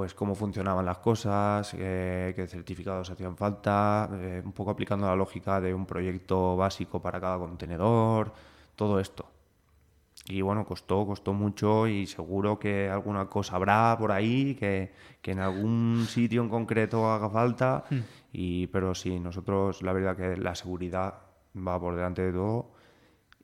Pues cómo funcionaban las cosas, eh, qué certificados hacían falta, eh, un poco aplicando la lógica de un proyecto básico para cada contenedor, todo esto. y bueno, costó, costó mucho y seguro que alguna cosa habrá por ahí, que, que en algún sitio en concreto haga falta. Hmm. Y, pero sí, nosotros la verdad que la seguridad va por delante de todo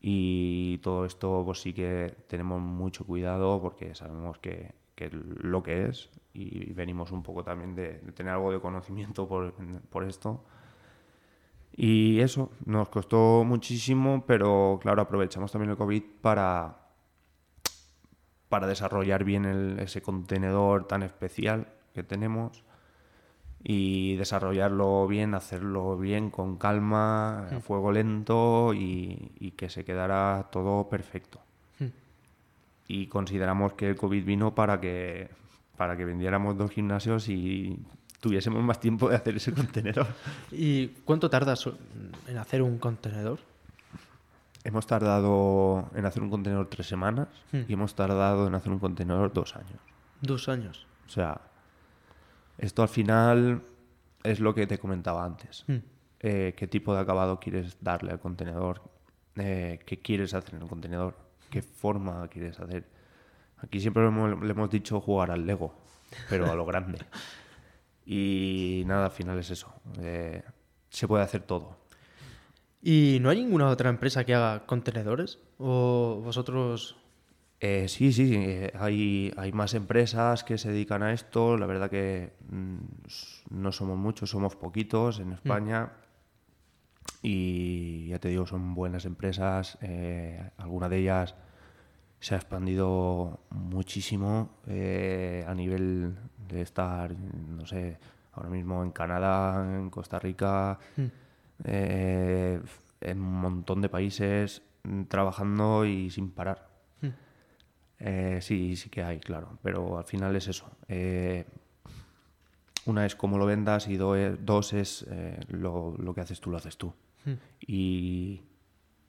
y todo esto pues sí que tenemos mucho cuidado porque sabemos que, que lo que es y venimos un poco también de, de tener algo de conocimiento por, por esto. Y eso, nos costó muchísimo, pero claro, aprovechamos también el COVID para, para desarrollar bien el- ese contenedor tan especial que tenemos y desarrollarlo bien, hacerlo bien, con calma, a fuego lento y, y que se quedara todo perfecto. Hmm. Y consideramos que el COVID vino para que, para que vendiéramos dos gimnasios y tuviésemos más tiempo de hacer ese contenedor. ¿Y cuánto tardas en hacer un contenedor? Hemos tardado en hacer un contenedor tres semanas Hmm. y hemos tardado en hacer un contenedor dos años. Dos años. O sea, esto al final es lo que te comentaba antes. Hmm. Eh, ¿Qué tipo de acabado quieres darle al contenedor? Eh, ¿Qué quieres hacer en el contenedor? ¿Qué forma quieres hacer? Aquí siempre le hemos, le hemos dicho jugar al Lego, pero a lo grande. Y nada, al final es eso. Eh, se puede hacer todo. ¿Y no hay ninguna otra empresa que haga contenedores? ¿O vosotros...? Eh, sí, sí, eh, hay, hay más empresas que se dedican a esto. La verdad que mm, no somos muchos, somos poquitos en España. Y ya te digo, son buenas empresas. eh, alguna de ellas se ha expandido muchísimo eh, a nivel de estar, no sé, ahora mismo en Canadá, en Costa Rica, eh, en un montón de países mm, trabajando y sin parar. Eh, sí, sí que hay, claro, pero al final es eso. Una es cómo lo vendas y do- dos es lo, lo que haces tú, lo haces tú. Y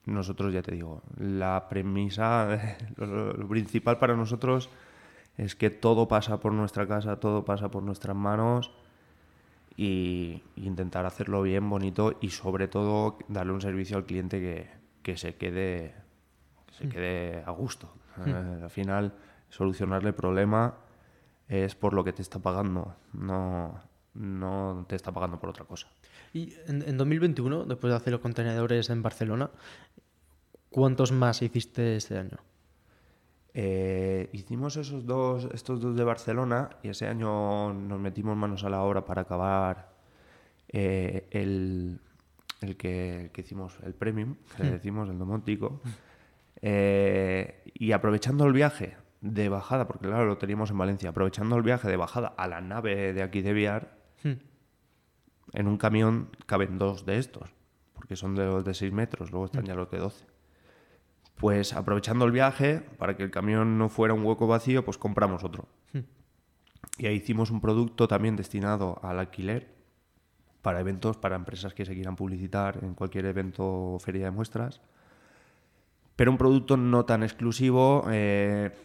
nosotros, ya te digo, la premisa, lo, principal para nosotros es que todo pasa por nuestra casa, todo pasa por nuestras manos y, y intentar hacerlo bien, bonito y sobre todo darle un servicio al cliente que, que se quede que se quede a gusto. Eh, al final, solucionarle el problema es por lo que te está pagando, no, no te está pagando por otra cosa. Y en, en 2021, después de hacer los contenedores en Barcelona, ¿cuántos más hiciste este año? Eh, hicimos esos dos, estos dos de Barcelona y ese año nos metimos manos a la obra para acabar eh, el, el que, el que hicimos, el premium, que le decimos, el domótico. Eh, y aprovechando el viaje de bajada, porque claro, lo teníamos en Valencia, aprovechando el viaje de bajada a la nave de aquí de Viar. En un camión caben dos de estos, porque son de los de 6 metros, luego están ya los de 12. Pues aprovechando el viaje, para que el camión no fuera un hueco vacío, pues compramos otro. Hmm. Y ahí hicimos un producto también destinado al alquiler, para eventos, para empresas que se quieran publicitar en cualquier evento o feria de muestras. Pero un producto no tan exclusivo, eh,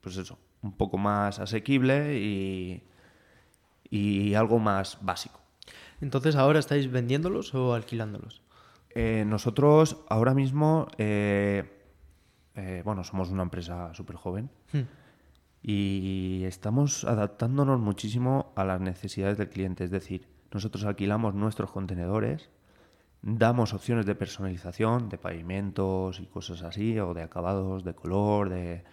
pues eso, un poco más asequible y, y algo más básico. Entonces, ¿ahora estáis vendiéndolos o alquilándolos? Eh, nosotros ahora mismo, eh, eh, bueno, somos una empresa súper joven Hmm. y estamos adaptándonos muchísimo a las necesidades del cliente. Es decir, nosotros alquilamos nuestros contenedores, damos opciones de personalización, de pavimentos y cosas así, o de acabados, de color, de,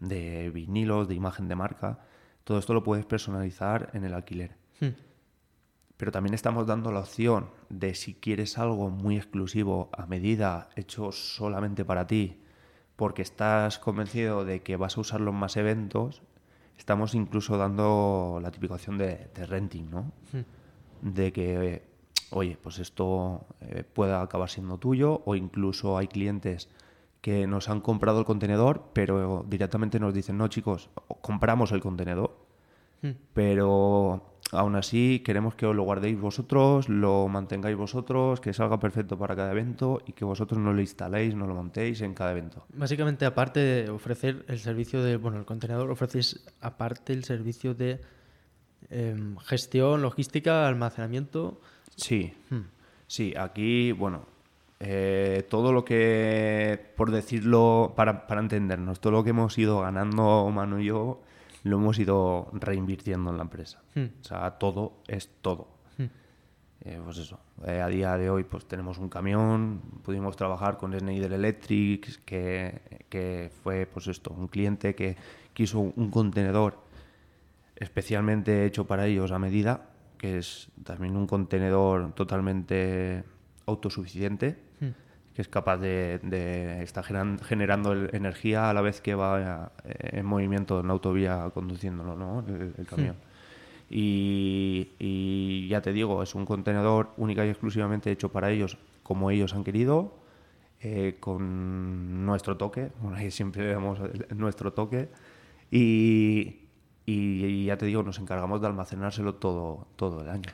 de vinilos, de imagen de marca. Todo esto lo puedes personalizar en el alquiler. Hmm. Pero también estamos dando la opción de si quieres algo muy exclusivo, a medida, hecho solamente para ti, porque estás convencido de que vas a usarlo en más eventos, estamos incluso dando la tipificación de, de renting, ¿no? De que, oye, pues esto eh, pueda acabar siendo tuyo, o incluso hay clientes que nos han comprado el contenedor, pero directamente nos dicen, no chicos, compramos el contenedor, pero aún así queremos que os lo guardéis vosotros, lo mantengáis vosotros, que salga perfecto para cada evento y que vosotros no lo instaléis, no lo montéis en cada evento. Básicamente, aparte de ofrecer el servicio de, bueno, el contenedor, ofrecéis aparte el servicio de em, gestión, logística, almacenamiento. Sí, Hmm. sí, aquí, bueno, eh, todo lo que, por decirlo, para, para entendernos, todo lo que hemos ido ganando Manu y yo, lo hemos ido reinvirtiendo en la empresa. Hmm. O sea, todo es todo. Hmm. Eh, pues eso, eh, a día de hoy pues tenemos un camión, pudimos trabajar con Schneider Electric, que, que fue pues esto, un cliente que quiso un contenedor especialmente hecho para ellos a medida, que es también un contenedor totalmente autosuficiente, Hmm. Que es capaz de, de estar generando energía a la vez que va eh, en movimiento en la autovía conduciéndolo, ¿no? el, el camión. Y, y ya te digo, es un contenedor única y exclusivamente hecho para ellos, como ellos han querido, eh, con nuestro toque, bueno, ahí siempre damos nuestro toque, y, y- y ya te digo, nos encargamos de almacenárselo todo, todo el año.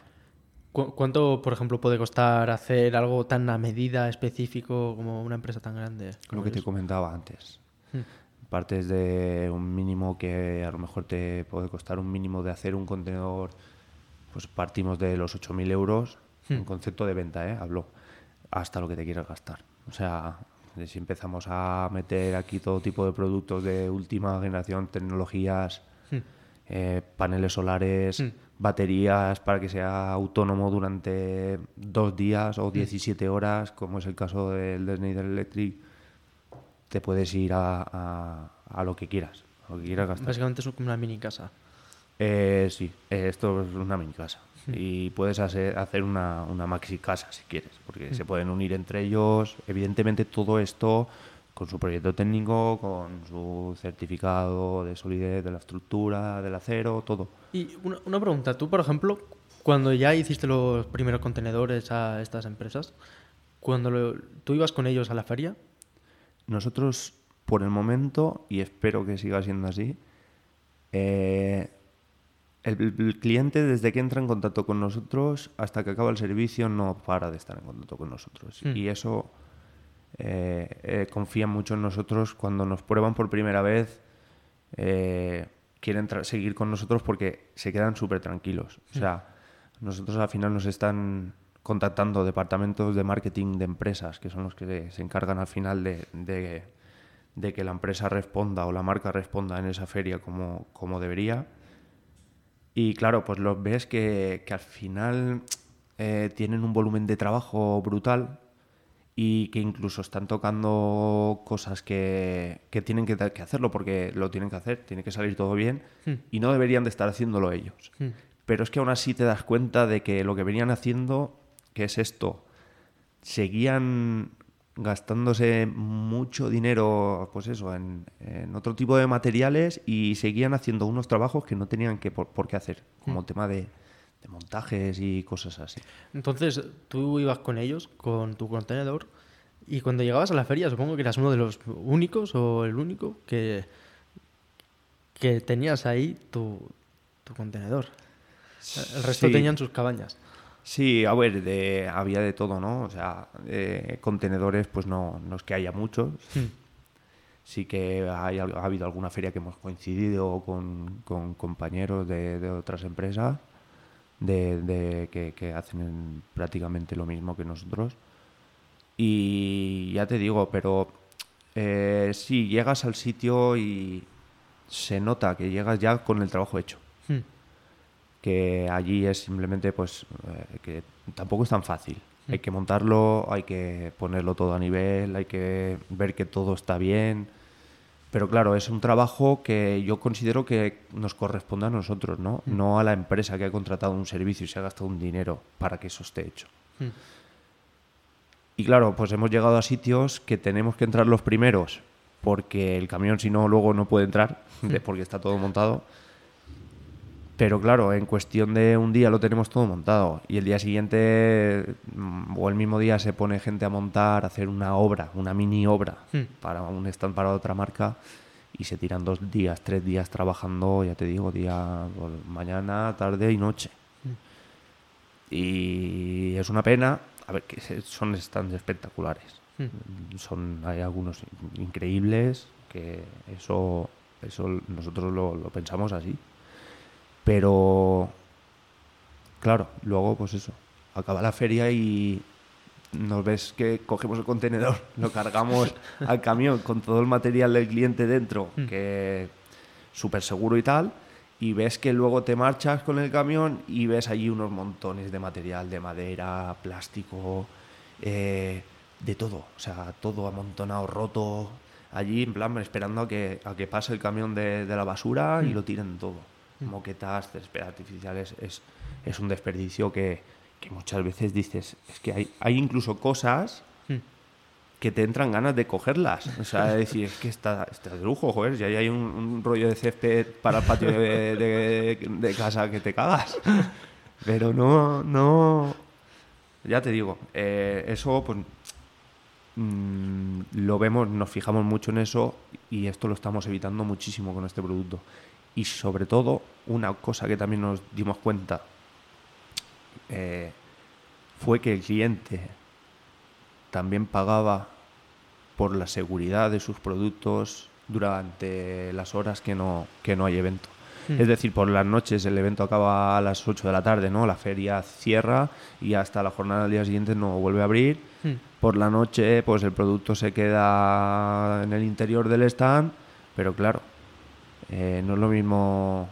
¿Cu- ¿Cuánto, por ejemplo, puede costar hacer algo tan a medida específico como una empresa tan grande? Lo que te comentaba antes. Hmm. Partes de un mínimo que a lo mejor te puede costar un mínimo de hacer un contenedor, pues partimos de los 8.000 euros, en concepto de venta, ¿eh? hablo, hasta lo que te quieras gastar. O sea, si empezamos a meter aquí todo tipo de productos de última generación, tecnologías, eh, paneles solares, Hmm. Baterías para que sea autónomo durante dos días o 17 horas, como es el caso del de Schneider Electric, te puedes ir a, a- a lo que quieras, a lo que quieras gastar. Básicamente es como una mini casa. Eh, sí, eh, esto es una mini casa. Y puedes hacer, hacer una, una maxi casa si quieres, porque se pueden unir entre ellos. Evidentemente todo esto con su proyecto técnico, con su certificado de solidez de la estructura, del acero, todo. Y una, una pregunta, tú, por ejemplo, cuando ya hiciste los primeros contenedores a estas empresas, cuando lo- tú ibas con ellos a la feria, Nosotros, por el momento, y espero que siga siendo así, eh, el, el cliente desde que entra en contacto con nosotros hasta que acaba el servicio no para de estar en contacto con nosotros. Mm. Y eso eh, eh, confían mucho en nosotros cuando nos prueban por primera vez. eh, quieren seguir con nosotros porque se quedan súper tranquilos. O sea, nosotros al final nos están contactando departamentos de marketing de empresas, que son los que se encargan al final de, de- que la empresa responda o la marca responda en esa feria como, como debería. Y claro, pues los ves que, que al final tienen un volumen de trabajo brutal y que incluso están tocando cosas que, que tienen que, que hacerlo porque lo tienen que hacer, tiene que salir todo bien y no deberían de estar haciéndolo ellos. Hmm. Pero es que aún así te das cuenta de que lo que venían haciendo, que es esto, seguían gastándose mucho dinero, pues eso, en, en otro tipo de materiales y seguían haciendo unos trabajos que no tenían que por, por qué hacer, como tema de, de montajes y cosas así. entonces tú ibas con ellos, con tu contenedor, y cuando llegabas a la feria, supongo que eras uno de los únicos o el único que, que tenías ahí tu, tu contenedor. El resto Sí. tenían sus cabañas. Sí, a ver, de, había de todo, ¿no? O sea, eh, contenedores, pues no, no es que haya muchos. Sí que hay, ha habido alguna feria que hemos coincidido con, con compañeros de, de otras empresas de, de- que, que hacen prácticamente lo mismo que nosotros. Y ya te digo, pero eh, sí, llegas al sitio y se nota que llegas ya con el trabajo hecho Hmm. que allí es simplemente pues eh, que tampoco es tan fácil. Hay que montarlo, hay que ponerlo todo a nivel, hay que ver que todo está bien. Pero claro, es un trabajo que yo considero que nos corresponde a nosotros, ¿no? No a la empresa que ha contratado un servicio y se ha gastado un dinero para que eso esté hecho. Hmm. Y claro, pues hemos llegado a sitios que tenemos que entrar los primeros, porque el camión si no luego no puede entrar, de- porque está todo montado. Pero claro, en cuestión de un día lo tenemos todo montado y el día siguiente mm, o el mismo día se pone gente a montar, a hacer una obra, una mini obra Hmm. para un stand para otra marca y se tiran dos días, tres días trabajando, ya te digo, día pues, mañana, tarde y noche. Y es una pena, a ver, que son stands espectaculares. Hmm. Son, hay algunos increíbles que eso, eso nosotros lo, lo pensamos así. Pero, claro, luego pues eso, acaba la feria y nos ves que cogemos el contenedor, lo cargamos al camión con todo el material del cliente dentro, Mm. que súper seguro y tal, y ves que luego te marchas con el camión y ves allí unos montones de material, de madera, plástico, eh, de todo, o sea, todo amontonado, roto, allí en plan esperando a que, a que pase el camión de, de la basura y lo tiren todo. Moquetas, césped artificiales, es, es un desperdicio que, que muchas veces dices, es que hay, hay incluso cosas Mm. que te entran ganas de cogerlas. O sea, de decir, es que está, está de lujo, joder, ya hay un, un rollo de césped para el patio de, de- de casa que te cagas. Pero no, no... Ya te digo, eh, eso pues mm, lo vemos, nos fijamos mucho en eso y esto lo estamos evitando muchísimo con este producto. Y sobre todo, una cosa que también nos dimos cuenta eh, fue que el cliente también pagaba por la seguridad de sus productos durante las horas que no, que no hay evento. Mm. Es decir, por las noches el evento acaba a las 8 de la tarde, ¿no? La feria cierra y hasta la jornada del día siguiente no vuelve a abrir. Mm. Por la noche, pues el producto se queda en el interior del stand, pero claro, eh, no es lo mismo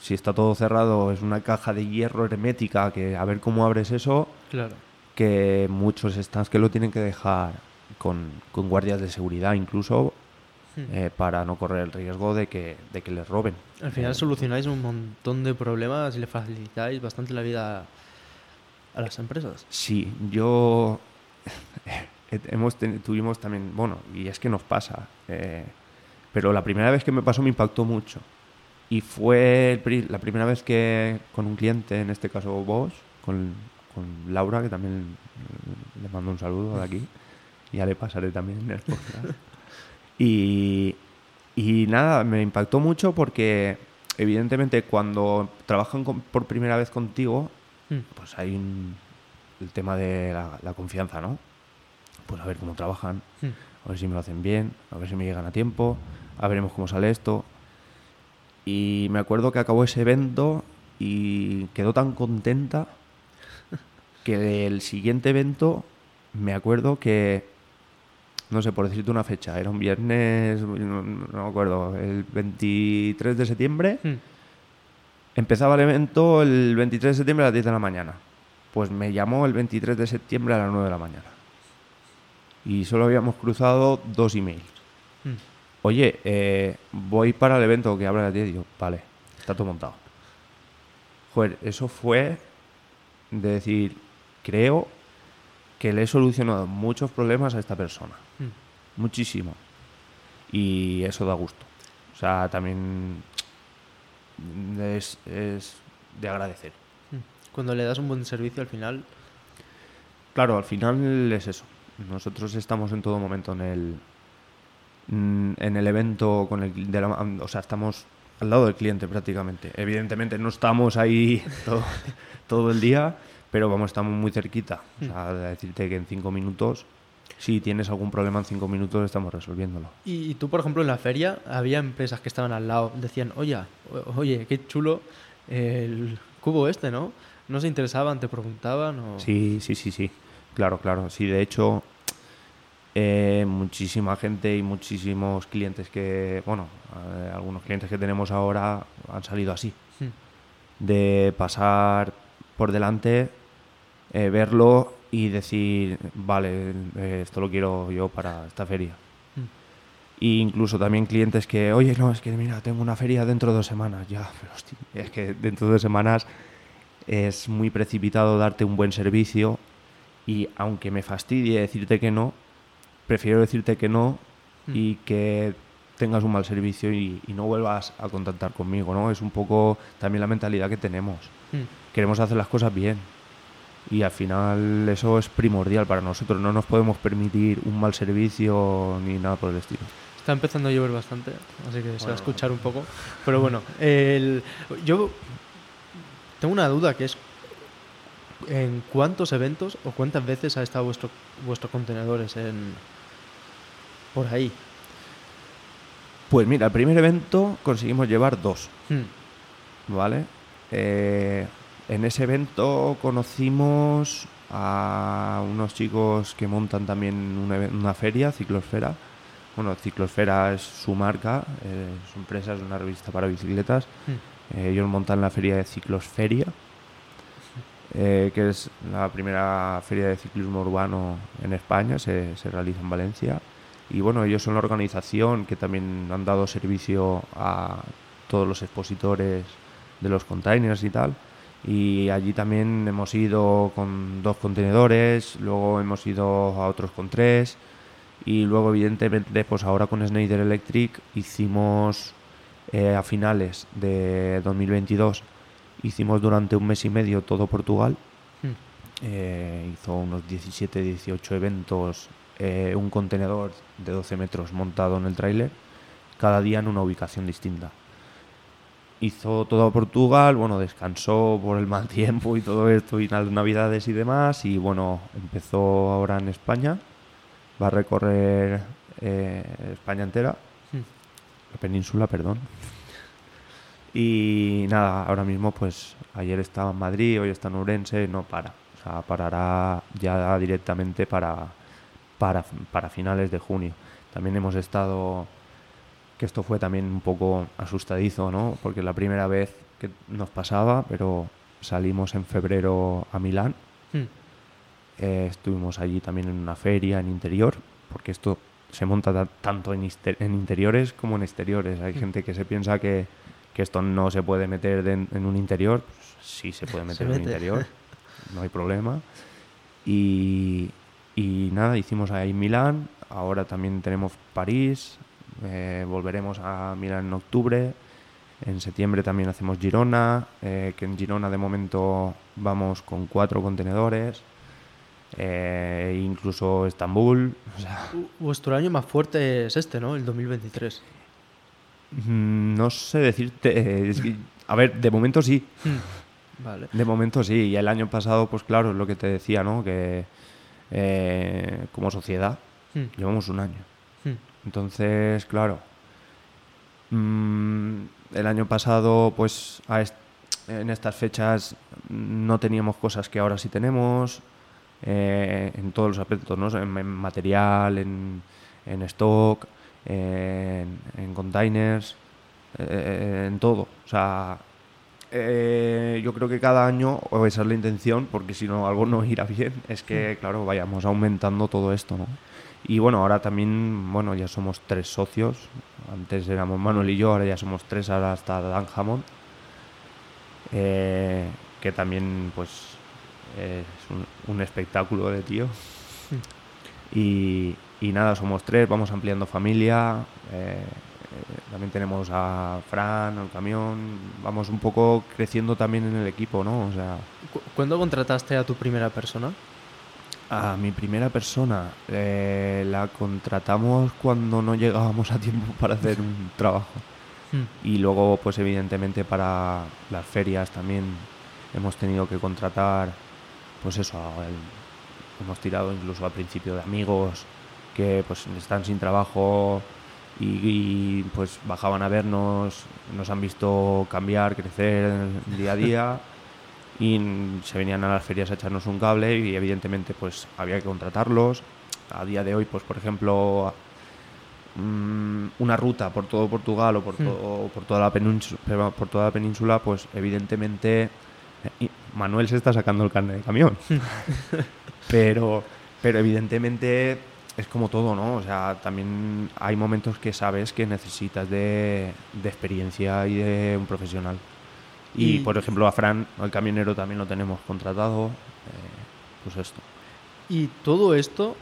si está todo cerrado, es una caja de hierro hermética que a ver cómo abres eso, Claro. que muchos stands que lo tienen que dejar con, con guardias de seguridad incluso Mm. eh, para no correr el riesgo de que, de que les roben. Al final Eh, solucionáis un montón de problemas y le facilitáis bastante la vida a las empresas. Sí, yo hemos tuvimos también, bueno, y es que nos pasa, eh, pero la primera vez que me pasó me impactó mucho. Y fue el la primera vez que con un cliente, en este caso vos, con, con Laura, que también eh, le mando un saludo de aquí, ya le pasaré también el podcast. Y, y nada, me impactó mucho porque evidentemente cuando trabajan con- por primera vez contigo, Mm. pues hay un- el tema de la, la confianza, ¿no? Pues a ver cómo trabajan, Mm. A ver si me lo hacen bien, a ver si me llegan a tiempo, a veremos cómo sale esto. Y me acuerdo que acabó ese evento y quedó tan contenta que el siguiente evento me acuerdo que, no sé, por decirte una fecha, era un viernes, no, no me acuerdo, el 23 de septiembre. Mm. Empezaba el evento el 23 de septiembre a las 10 de la mañana. Pues me llamó el 23 de septiembre a las 9 de la mañana. Y solo habíamos cruzado dos emails. Mm. Oye, eh, voy para el evento que habla de ti. Yo, vale, está todo montado. Joder, eso fue de decir, creo que le he solucionado muchos problemas a esta persona. Mm. Muchísimo. Y eso da gusto. O sea, también es, es de agradecer. Mm. Cuando le das un buen servicio al final, Claro, al final es eso. Nosotros estamos en todo momento en el mm, en el evento con el de la- o sea, estamos al lado del cliente prácticamente. Evidentemente no estamos ahí todo, todo el día, pero vamos, estamos muy cerquita. O sea, de decirte que en cinco minutos, si tienes algún problema en cinco minutos, estamos resolviéndolo. Y tú, por ejemplo, en la feria había empresas que estaban al lado, decían, oye, oye, qué chulo el cubo este, ¿no? No se interesaban, te preguntaban o... Sí, sí, sí, sí. Claro, claro. Sí, de hecho, eh, muchísima gente y muchísimos clientes que, bueno, eh, algunos clientes que tenemos ahora han salido así. Mm. De pasar por delante, eh, verlo y decir, vale, esto lo quiero yo para esta feria. Mm. Y incluso también clientes que, oye, no, es que mira, tengo una feria dentro de dos semanas. Ya, pero hostia, es que dentro de dos semanas es muy precipitado darte un buen servicio y aunque me fastidie decirte que no, prefiero decirte que no Mm. y que tengas un mal servicio y, y no vuelvas a contactar conmigo, ¿no? Es un poco también la mentalidad que tenemos. Mm. Queremos hacer las cosas bien y al final eso es primordial para nosotros. No nos podemos permitir un mal servicio ni nada por el estilo. Está empezando a llover bastante, así que se va a escuchar un poco. Pero bueno, el- yo tengo una duda que es ¿en cuántos eventos o cuántas veces ha estado vuestro, vuestro contenedores en por ahí? Pues mira, el primer evento conseguimos llevar dos. Hmm, ¿vale? Eh, en ese evento conocimos a unos chicos que montan también una, una feria, Ciclosfera. Bueno, Ciclosfera es su marca, eh, su empresa es una revista para bicicletas. Mm. Eh, ellos montan la feria de Ciclosferia, eh, que es la primera feria de ciclismo urbano en España, se, se realiza en Valencia. Y bueno, ellos son la organización que también han dado servicio a todos los expositores de los containers y tal. Y allí también hemos ido con dos contenedores, luego hemos ido a otros con tres. Y luego, evidentemente, pues ahora con Schneider Electric hicimos eh, a finales de 2022, hicimos durante un mes y medio todo Portugal. Mm. Eh, hizo unos 17, 18 eventos, eh, un contenedor de 12 metros montado en el tráiler, cada día en una ubicación distinta. Hizo todo Portugal, bueno, descansó por el mal tiempo y todo esto y las navidades y demás, y bueno, empezó ahora en España, va a recorrer eh, España entera, Mm. la península, perdón. Y nada, ahora mismo pues ayer estaba en Madrid, hoy está en Ourense, no para. O sea, parará ya directamente para, para, para finales de junio. También hemos estado, que esto fue también un poco asustadizo, ¿no? Porque la primera vez que nos pasaba, pero salimos en febrero a Milán. Mm. Eh, estuvimos allí también en una feria en interior, porque esto se monta ta- tanto en, interiores como en exteriores. Hay Mm. gente que se piensa que, que esto no se puede meter de- en un interior. Pues sí se puede Se meter en un interior, no hay problema. Y, y nada, hicimos ahí Milán, ahora también tenemos París, eh, volveremos a Milán en octubre. En septiembre también hacemos Girona, eh, que en Girona de momento vamos con cuatro contenedores. eh, incluso Estambul. O sea, U- Vuestro año más fuerte es este, ¿no? El 2023. Mm, no sé decirte. eh, es que- a ver, de momento sí. Mm. Vale. De momento sí. Y el año pasado, pues claro, es lo que te decía, ¿no? Que eh, como sociedad Mm. llevamos un año. Mm. Entonces, claro, el año pasado, pues a est- en estas fechas no teníamos cosas que ahora sí tenemos, eh, en todos los aspectos, ¿no? En, en material, en, en stock, en, en containers, eh, en todo. O sea, eh, yo creo que cada año, o esa es la intención, porque si no algo no irá bien, es que, claro, vayamos aumentando todo esto, ¿no? Y bueno, ahora también, bueno, ya somos tres socios. Antes éramos Manuel y yo, ahora ya somos tres, ahora está Dan Hammond. eh, que también, pues, es un, un espectáculo de tío. Y, y nada, somos tres, vamos ampliando familia. eh, eh, también tenemos a Fran, al camión. Vamos un poco creciendo también en el equipo, ¿no? O sea, Cu- ¿Cuándo contrataste a tu primera persona? a mi primera persona eh, la contratamos cuando no llegábamos a tiempo para hacer un trabajo. Mm. Y luego, pues evidentemente para las ferias también hemos tenido que contratar, pues eso, el- hemos tirado incluso al principio de amigos que pues están sin trabajo y, y, pues bajaban a vernos, nos han visto cambiar, crecer día a día y se venían a las ferias a echarnos un cable y evidentemente pues había que contratarlos. A día de hoy, pues por ejemplo, mm, una ruta por todo Portugal o por, Hmm. todo- por toda la península, por toda la península, pues evidentemente eh, Manuel se está sacando el carnet de camión. pero, pero evidentemente es como todo, ¿no? O sea, también hay momentos que sabes que necesitas de, de experiencia y de un profesional. Y, por ejemplo, a Fran, el camionero, también lo tenemos contratado. eh, pues esto. ¿Y todo esto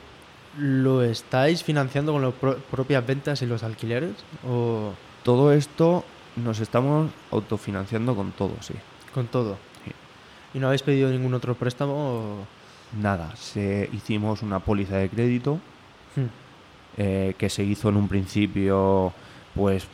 lo estáis financiando con las pro- propias ventas y los alquileres? ¿O Todo esto nos estamos autofinanciando con todo, sí. con todo? Sí. ¿Y no habéis pedido ningún otro préstamo? o- Nada, se, hicimos una póliza de crédito Mm. eh, que se hizo en un principio, pues,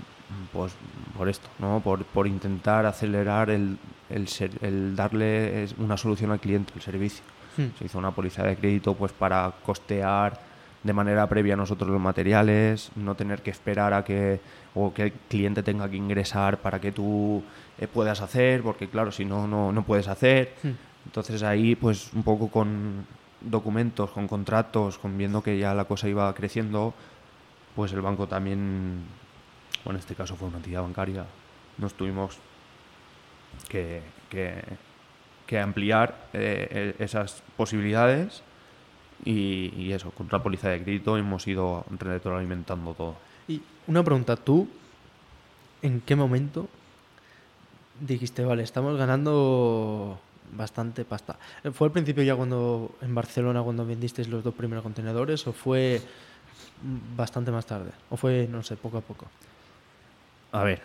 pues por esto, ¿no? Por, por intentar acelerar el, el, ser- el darle una solución al cliente, el servicio. Mm. Se hizo una póliza de crédito pues para costear de manera previa nosotros los materiales, no tener que esperar a que o que el cliente tenga que ingresar para que tú eh, puedas hacer, porque claro, si no, no, no puedes hacer. Mm. Entonces ahí, pues un poco con documentos, con contratos, con viendo que ya la cosa iba creciendo, pues el banco también, o en este caso fue una entidad bancaria, nos tuvimos que, que, ampliar eh, e- esas posibilidades y, y eso, con la póliza de crédito hemos ido retroalimentando todo. Y una pregunta, ¿tú en qué momento dijiste, vale, estamos ganando bastante pasta? ¿Fue al principio ya cuando en Barcelona cuando vendisteis los dos primeros contenedores o fue bastante más tarde? ¿O fue, no sé, poco a poco? A ver,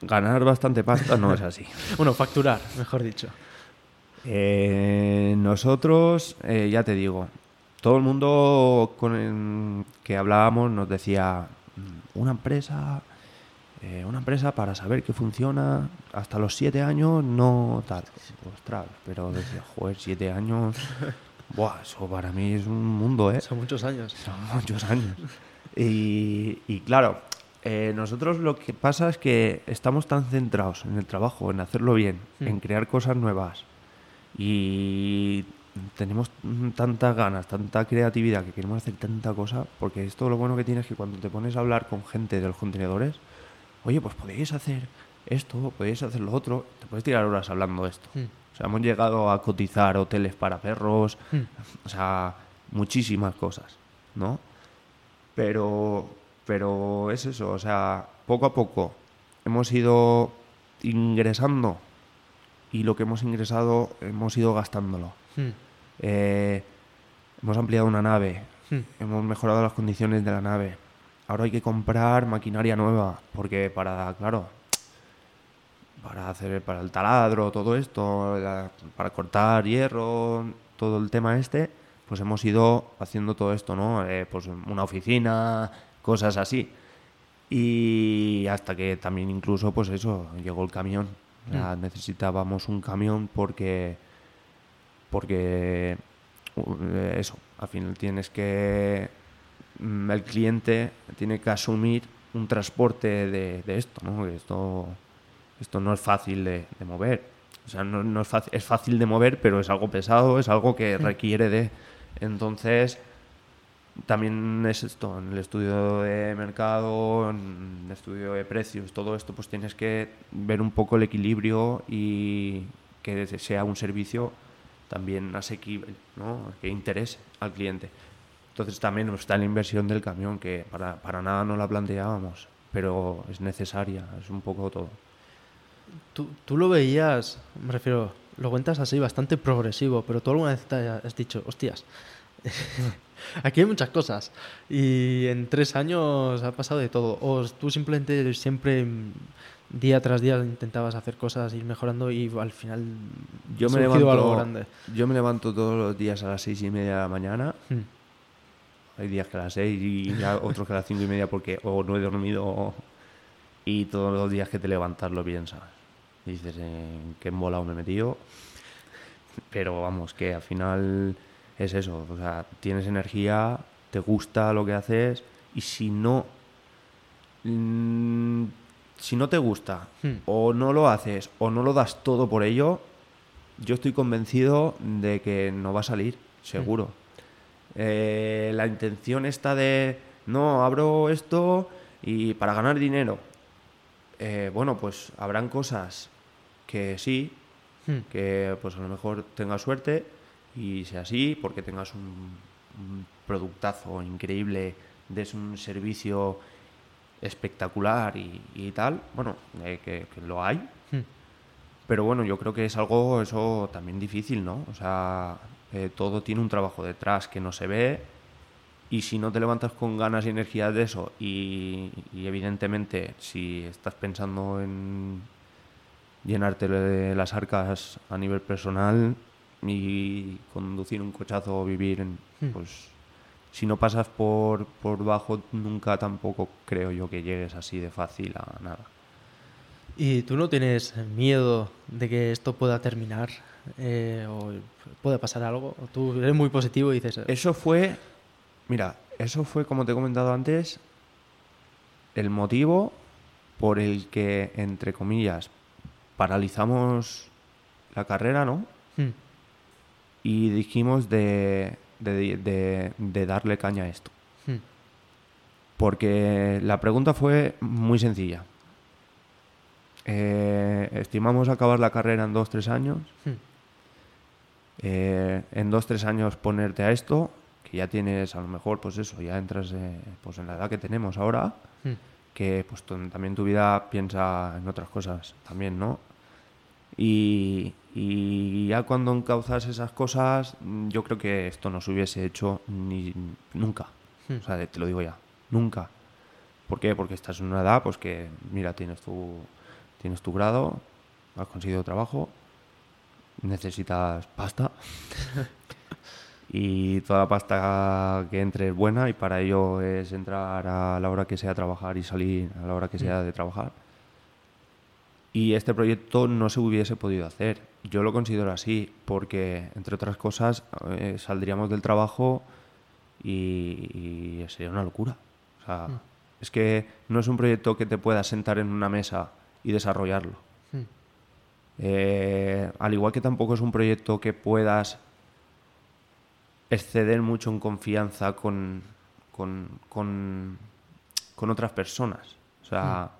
ganar bastante pasta no es así. Bueno, facturar, mejor dicho. Eh, nosotros, eh, ya te digo, todo el mundo con el que hablábamos nos decía "Mm, una empresa, eh, una empresa para saber que funciona hasta los siete años no tal. Ostras, pero decía, joder, siete años, buah, eso para mí es un mundo, ¿eh? Son muchos años. Son muchos años. Y, y claro, eh, nosotros lo que pasa es que estamos tan centrados en el trabajo, en hacerlo bien, Mm. en crear cosas nuevas y tenemos tantas ganas, tanta creatividad que queremos hacer tanta cosa, porque esto lo bueno que tiene es que cuando te pones a hablar con gente de los contenedores, oye, pues podéis hacer esto, podéis hacer lo otro, te puedes tirar horas hablando de esto. Mm. O sea, hemos llegado a cotizar hoteles para perros, Mm. o sea, muchísimas cosas, ¿no? Pero, pero es eso, o sea, poco a poco hemos ido ingresando y lo que hemos ingresado hemos ido gastándolo. Mm. Eh, hemos ampliado una nave, hemos mejorado las condiciones de la nave. Ahora hay que comprar maquinaria nueva, porque para, claro, para hacer para el taladro, todo esto, la- para cortar hierro, todo el tema este, pues hemos ido haciendo todo esto, ¿no? Eh, pues una oficina, cosas así. Y hasta que también incluso, pues eso, llegó el camión. O sea, necesitábamos un camión porque porque eh, eso, al final tienes que mm, el cliente tiene que asumir un transporte de, de esto, ¿no? Esto, esto no es fácil de, de mover. O sea, no, no es, fácil, es fácil de mover, pero es algo pesado, es algo que requiere de... Entonces, también es esto, en el estudio de mercado, en el estudio de precios, todo esto, pues tienes que ver un poco el equilibrio y que sea un servicio también asequible, ¿no? que interese al cliente. Entonces también está la inversión del camión, que para, para nada no la planteábamos, pero es necesaria, es un poco todo. ¿Tú, tú lo veías, me refiero, lo cuentas así, bastante progresivo, pero tú alguna vez te has dicho, hostias, aquí hay muchas cosas y en tres años ha pasado de todo. O tú simplemente siempre mm, día tras día intentabas hacer cosas, ir mejorando y al final Yo me, surgido algo levanto, grande. yo me levanto todos los días a las seis y media de la mañana. Mm. Hay días que a las seis y ya otros que a las cinco y media porque o no he dormido o- y todos los días que te levantas lo piensas. Dices, ¿en qué embolado me he metido? Pero vamos, que al final es eso. O sea, tienes energía, te gusta lo que haces y si no... mm, si no te gusta Hmm. o no lo haces o no lo das todo por ello, yo estoy convencido de que no va a salir, seguro. Eh, la intención está de, no, abro esto y para ganar dinero. Eh, bueno, pues habrán cosas que sí, Hmm. que pues a lo mejor tengas suerte y sea así, porque tengas un, un productazo increíble, des un servicio espectacular y, y tal, bueno, eh, que, que lo hay, Hmm. pero bueno, yo creo que es algo eso también difícil, ¿no? O sea, eh, todo tiene un trabajo detrás que no se ve y si no te levantas con ganas y energías de eso y, y evidentemente si estás pensando en llenarte de las arcas a nivel personal y conducir un cochazo o vivir en, Hmm. pues si no pasas por, por bajo nunca tampoco creo yo que llegues así de fácil a nada. ¿Y tú no tienes miedo de que esto pueda terminar eh, o pueda pasar algo? ¿O tú eres muy positivo y dices, Eso fue, mira, eso fue, como te he comentado antes, el motivo por el que, entre comillas, paralizamos la carrera, ¿no? Hmm. y dijimos de, de- de- de darle caña a esto. Hmm. Porque la pregunta fue muy sencilla. Eh, estimamos acabar la carrera en dos, tres años. Hmm. Eh, en dos, tres años ponerte a esto, que ya tienes a lo mejor, pues eso, ya entras eh, pues en la edad que tenemos ahora, Hmm. que pues también tu vida piensa en otras cosas también, ¿no? Y, y ya cuando encauzas esas cosas, yo creo que esto no se hubiese hecho ni nunca. Hmm. O sea, te lo digo ya, nunca. ¿Por qué? Porque estás en una edad, pues que, mira, tienes tu, tienes tu grado, has conseguido trabajo, necesitas pasta y toda la pasta que entre es buena y para ello es entrar a la hora que sea a trabajar y salir a la hora que sea de trabajar. Y este proyecto no se hubiese podido hacer. Yo lo considero así porque, entre otras cosas, eh, saldríamos del trabajo y, y sería una locura. O sea, es que no es un proyecto que te puedas sentar en una mesa y desarrollarlo. Hmm. Eh, al igual que tampoco es un proyecto que puedas exceder mucho en confianza con, con, con- con otras personas. O sea,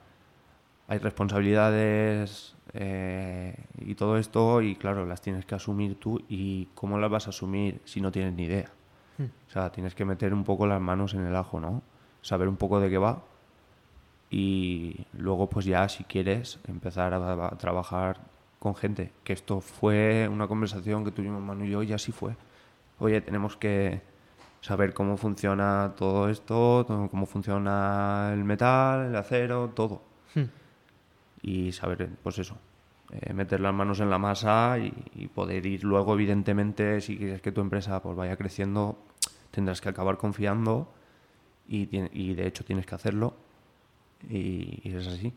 hay responsabilidades eh, y todo esto y claro, las tienes que asumir tú y cómo las vas a asumir si no tienes ni idea. Hmm. O sea, tienes que meter un poco las manos en el ajo, ¿no? Saber un poco de qué va y luego pues ya si quieres empezar a, a trabajar con gente. Que esto fue una conversación que tuvimos Manu y yo y así fue. Oye, tenemos que saber cómo funciona todo esto, cómo funciona el metal, el acero, todo. Hmm. Y saber, pues eso, eh, meter las manos en la masa y, y poder ir luego, evidentemente, si quieres que tu empresa pues vaya creciendo, tendrás que acabar confiando y, y de hecho tienes que hacerlo y, y es así.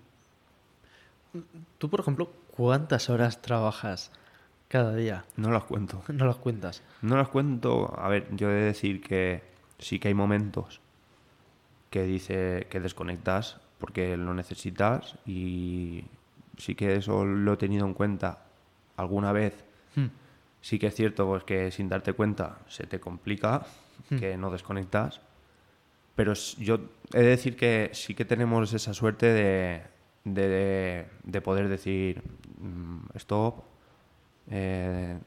Tú, por ejemplo, ¿cuántas horas trabajas cada día? No las cuento. No las cuentas. No las cuento. A ver, yo he de decir que sí que hay momentos que dice que desconectas porque lo necesitas y sí que eso lo he tenido en cuenta alguna vez. Hmm. Sí que es cierto pues, que sin darte cuenta se te complica, que no desconectas. Pero yo he de decir que sí que tenemos esa suerte de, de, de poder decir mm, stop, eh,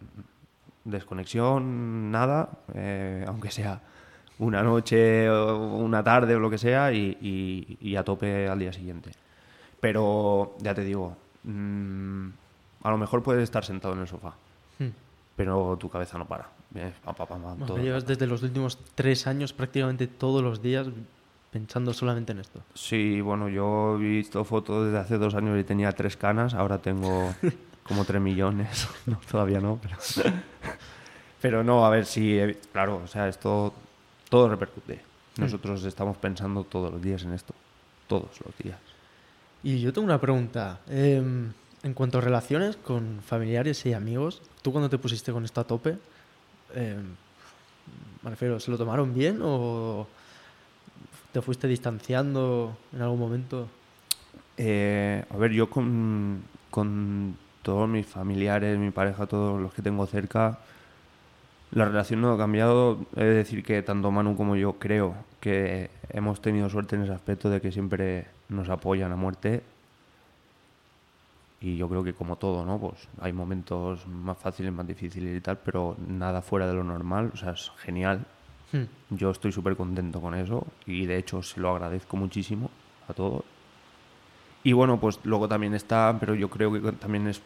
desconexión, nada, eh, aunque sea una noche o una tarde o lo que sea y a tope al día siguiente. Pero ya te digo, mm, a lo mejor puedes estar sentado en el sofá, Hmm. Pero tu cabeza no para. Todo. llevas desde los últimos tres años prácticamente todos los días pensando solamente en esto. Sí, bueno, yo he visto fotos desde hace dos años y tenía tres canas, ahora tengo como tres millones. No, todavía no, pero... pero no, a ver, sí, eh, claro, o sea, esto todo repercute. Nosotros estamos pensando todos los días en esto, todos los días. Y yo tengo una pregunta. em, en cuanto a relaciones con familiares y amigos, ¿tú cuando te pusiste con esto a tope, em, me refiero, ¿se lo tomaron bien o te fuiste distanciando en algún momento? Eh, a ver, yo con, con todos mis familiares, mi pareja, todos los que tengo cerca, la relación no ha cambiado. He de decir que tanto Manu como yo creo que hemos tenido suerte en ese aspecto de que siempre nos apoyan a muerte. Y yo creo que como todo, ¿no? Pues hay momentos más fáciles, más difíciles y tal, pero nada fuera de lo normal. O sea, es genial. Hmm. Yo estoy súper contento con eso y de hecho se lo agradezco muchísimo a todos. Y bueno, pues luego también está, pero yo creo que también es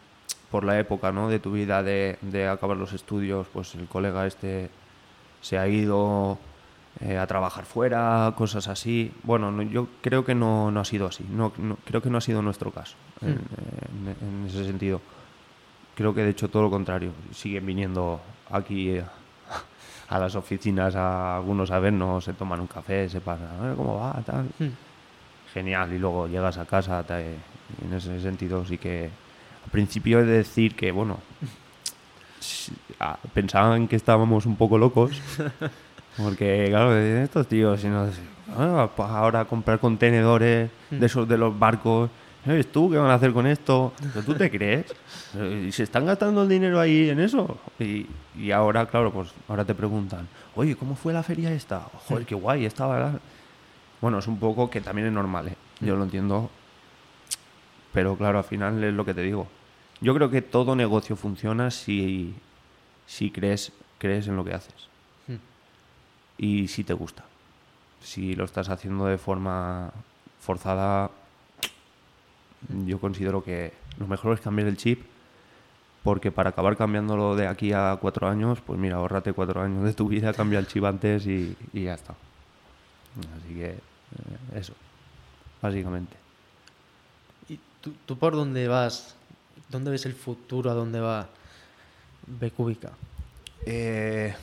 por la época ¿no? de tu vida de, de acabar los estudios, pues el colega este se ha ido eh, a trabajar fuera, cosas así. Bueno, no- yo creo que no, no ha sido así, no, no- creo que no ha sido nuestro caso en, en- en ese sentido. Creo que de hecho todo lo contrario, siguen viniendo aquí eh, a las oficinas a algunos a vernos, se toman un café, se pasan, "Eh, ¿cómo va? Tal. Hmm. Genial, y luego llegas a casa, en ese sentido sí que al principio he de decir que, bueno, pensaban que estábamos un poco locos, porque claro, estos tíos, si no, ah, ahora comprar contenedores de esos de los barcos ¿Sabes tú qué van a hacer con esto? ¿Pero tú te crees? ¿Y se están gastando el dinero ahí en eso? Y, y ahora, claro, pues ahora te preguntan, oye, ¿cómo fue la feria esta? Joder, qué guay, estaba... Bueno, es un poco que también es normal, ¿eh? Yo lo entiendo. Pero claro, al final es lo que te digo. Yo creo que todo negocio funciona si, si crees, crees en lo que haces. Hmm. Y si te gusta. Si lo estás haciendo de forma forzada, yo considero que lo mejor es cambiar el chip. Porque para acabar cambiándolo de aquí a cuatro años, pues mira, ahorrate cuatro años de tu vida, cambia el chip antes y, y ya está. Así que eh, eso, básicamente. ¿Y tú, tú por dónde vas? ¿Dónde ves el futuro? ¿A dónde va Becúbica? Eh,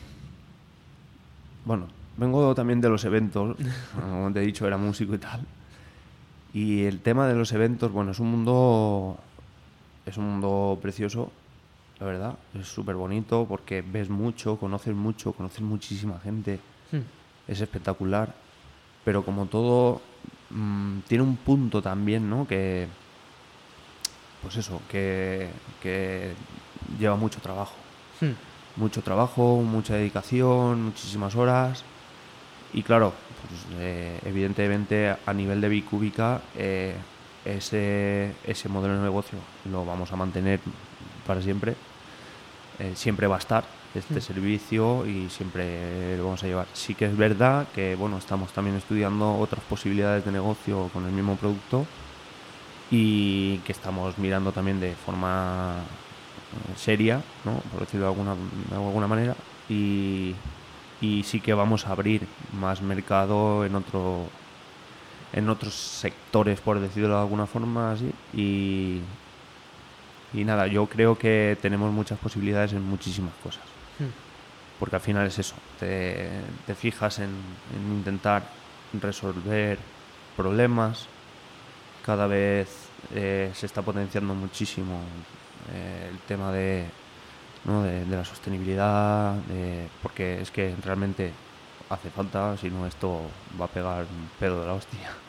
bueno, vengo también de los eventos, como te he dicho, era músico y tal. Y el tema de los eventos, bueno, es un mundo, es un mundo precioso, la verdad. Es súper bonito porque ves mucho, conoces mucho, conoces muchísima gente. Hmm. Es espectacular. Pero como todo, mm, tiene un punto también, ¿no? Que, pues eso, que, que lleva mucho trabajo Hmm. mucho trabajo, mucha dedicación, muchísimas horas. Y claro, pues, eh, evidentemente a nivel de bicúbica, eh, ese, ese modelo de negocio lo vamos a mantener para siempre. Eh, siempre va a estar este Mm. servicio y siempre lo vamos a llevar. Sí que es verdad que bueno, estamos también estudiando otras posibilidades de negocio con el mismo producto y que estamos mirando también de forma seria, ¿no? por decirlo de alguna, de alguna manera, y, y sí que vamos a abrir más mercado en otro en otros sectores, por decirlo de alguna forma así, y, y nada, yo creo que tenemos muchas posibilidades en muchísimas cosas, Hmm. porque al final es eso, te, te fijas en, en intentar resolver problemas, cada vez eh, se está potenciando muchísimo eh, el tema de, ¿no? de, de la sostenibilidad, de- porque es que realmente hace falta, si no esto va a pegar un pedo de la hostia.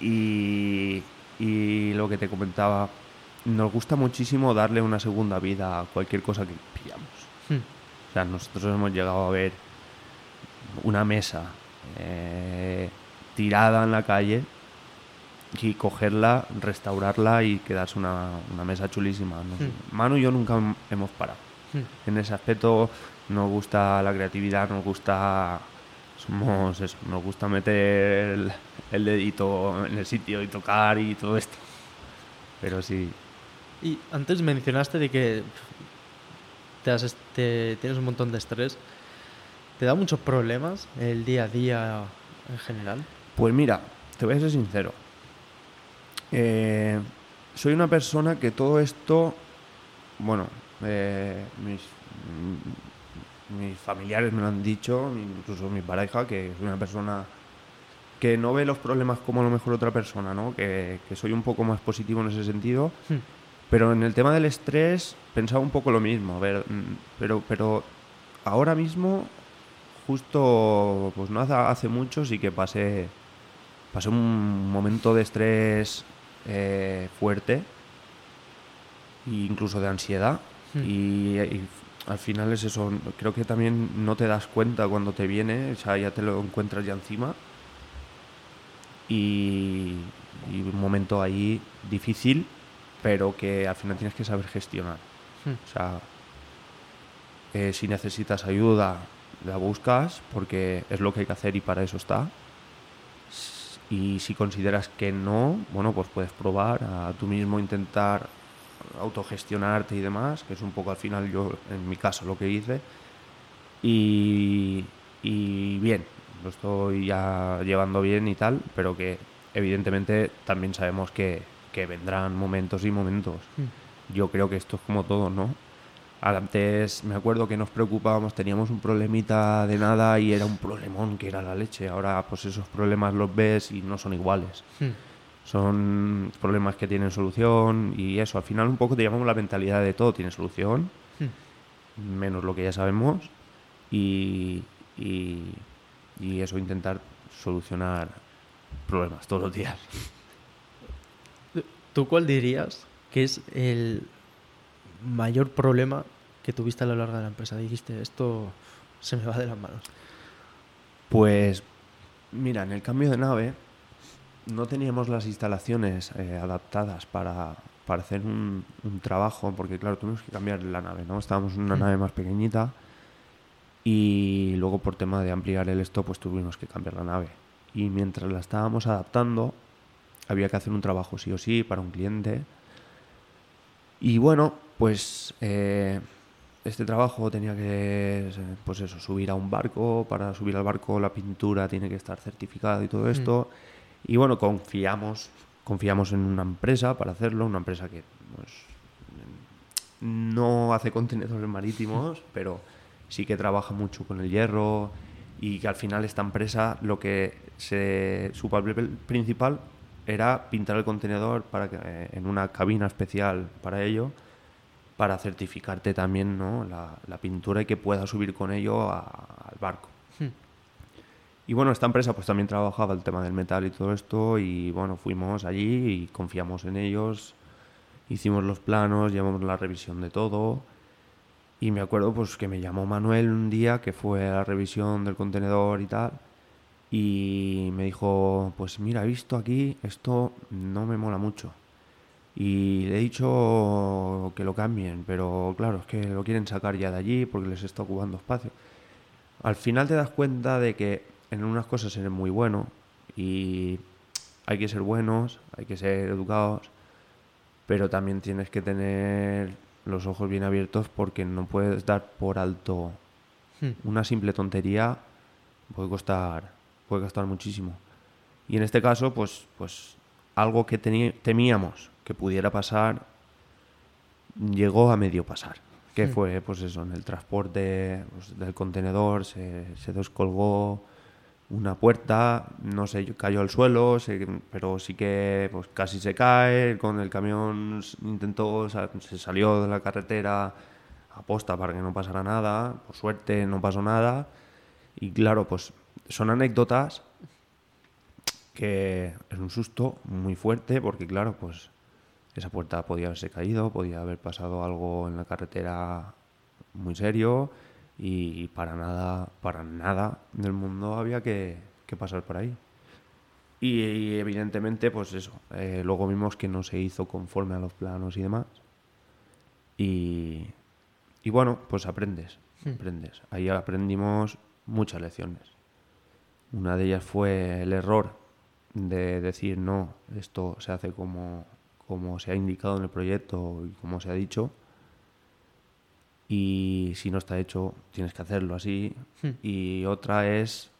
Y, y lo que te comentaba, nos gusta muchísimo darle una segunda vida a cualquier cosa que pillamos. Hmm. O sea, nosotros hemos llegado a ver una mesa eh, tirada en la calle y cogerla, restaurarla y quedarse una, una mesa chulísima. ¿no? Hmm. Manu y yo nunca hem- hemos parado. Hmm. En ese aspecto nos gusta la creatividad, nos gusta... Somos eso, nos gusta meter el, el dedito en el sitio y tocar y todo esto. Pero sí, Y antes mencionaste de que te has est- te- tienes un montón de estrés. ¿Te da muchos problemas el día a día en general? Pues mira, te voy a ser sincero. Eh, soy una persona que todo esto, bueno, eh, mis, mm, mis familiares me lo han dicho, incluso mi pareja, que soy una persona que no ve los problemas como a lo mejor otra persona, ¿no? Que, que soy un poco más positivo en ese sentido. Hmm. Pero en el tema del estrés pensaba un poco lo mismo, a ver, mm, pero, pero ahora mismo, justo, pues no hace, hace mucho, sí que pasé, pasé un momento de estrés eh, fuerte, e incluso de ansiedad, Hmm. y, y al final es eso, creo que también no te das cuenta cuando te viene, o sea, ya te lo encuentras ya encima, y, y un momento ahí difícil, pero que al final tienes que saber gestionar. Hmm. O sea, eh, si necesitas ayuda, la buscas porque es lo que hay que hacer y para eso está. Y si consideras que no, bueno, pues puedes probar a tú mismo intentar autogestionarte y demás, que es un poco al final yo, en mi caso, lo que hice. Y, y bien, lo estoy ya llevando bien y tal, pero que evidentemente también sabemos que, que vendrán momentos y momentos. Hmm. Yo creo que esto es como todo, ¿no? Antes me acuerdo que nos preocupábamos, teníamos un problemita de nada y era un problemón que era la leche. Ahora pues esos problemas los ves y no son iguales. Hmm. Son problemas que tienen solución y eso, al final un poco te llamamos la mentalidad de todo tiene solución, Hmm. menos lo que ya sabemos y, y, y eso, intentar solucionar problemas todos los días. ¿Tú cuál dirías que es el mayor problema que tuviste a lo largo de la empresa? Dijiste, esto se me va de las manos. Pues, mira, en el cambio de nave no teníamos las instalaciones eh, adaptadas para, para hacer un, un, trabajo, porque claro, tuvimos que cambiar la nave, ¿no? Estábamos en una nave más pequeñita y luego por tema de ampliar el esto, pues tuvimos que cambiar la nave. Y mientras la estábamos adaptando, había que hacer un trabajo sí o sí para un cliente. Y bueno, pues eh, este trabajo tenía que, pues eso, subir a un barco. Para subir al barco la pintura tiene que estar certificada y todo esto. Y bueno, confiamos, confiamos en una empresa para hacerlo, una empresa que pues, no hace contenedores marítimos, pero sí que trabaja mucho con el hierro y que al final esta empresa lo que se, su papel principal era pintar el contenedor para que, eh, en una cabina especial para ello para certificarte también ¿no? la, pintura y que puedas subir con ello al barco. Hmm. Y bueno, esta empresa pues también trabajaba el tema del metal y todo esto y bueno, fuimos allí y confiamos en ellos, hicimos los planos, llevamos la revisión de todo y me acuerdo pues que me llamó Manuel un día que fue a la revisión del contenedor y tal y me dijo, pues mira, he visto aquí, esto no me mola mucho. Y le he dicho que lo cambien, pero claro, es que lo quieren sacar ya de allí porque les está ocupando espacio. Al final te das cuenta de que en unas cosas eres muy bueno y hay que ser buenos, hay que ser educados, pero también tienes que tener los ojos bien abiertos porque no puedes dar por alto hmm. una simple tontería puede costar puede costar muchísimo y en este caso pues pues algo que temíamos que pudiera pasar llegó a medio pasar. Que hmm. fue pues eso en el transporte pues, del contenedor se, se descolgó una puerta, no sé, cayó al suelo, pero sí que pues, casi se cae, con el camión intentó, se salió de la carretera aposta para que no pasara nada, por suerte no pasó nada, y claro, pues son anécdotas que es un susto muy fuerte, porque claro, pues esa puerta podía haberse caído, podía haber pasado algo en la carretera muy serio, y para nada, para nada del mundo había que, pasar por ahí. Y, evidentemente, pues eso, eh, luego vimos que no se hizo conforme a los planos y demás. Y, y bueno, pues aprendes, hmm. aprendes. Ahí aprendimos muchas lecciones. Una de ellas fue el error de decir, no, esto se hace como, como se ha indicado en el proyecto y como se ha dicho y si no está hecho tienes que hacerlo así. Hmm. Y otra es,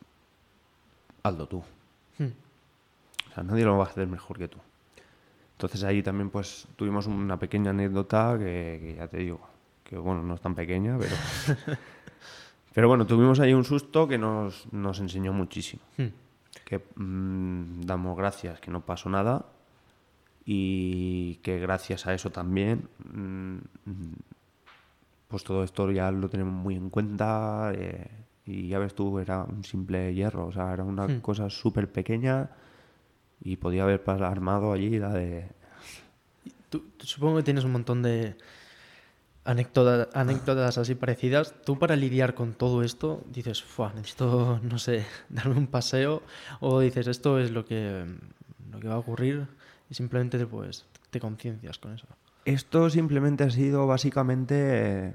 hazlo tú. Hmm. O sea, nadie lo va a hacer mejor que tú. Entonces ahí también pues tuvimos una pequeña anécdota que, ya te digo, que bueno, no es tan pequeña, pero... pero bueno, tuvimos ahí un susto que nos, nos enseñó muchísimo. Hmm. Que mm, damos gracias que no pasó nada y que gracias a eso también mm, pues todo esto ya lo tenemos muy en cuenta eh, y ya ves tú, era un simple hierro, o sea, era una hmm. cosa súper pequeña y podía haber armado allí la de... Tú, supongo que tienes un montón de anécdotas, anécdotas así parecidas. Tú para lidiar con todo esto dices, necesito, no sé, darme un paseo o dices, esto es lo que, lo que va a ocurrir y simplemente pues, te conciencias con eso. Esto simplemente ha sido básicamente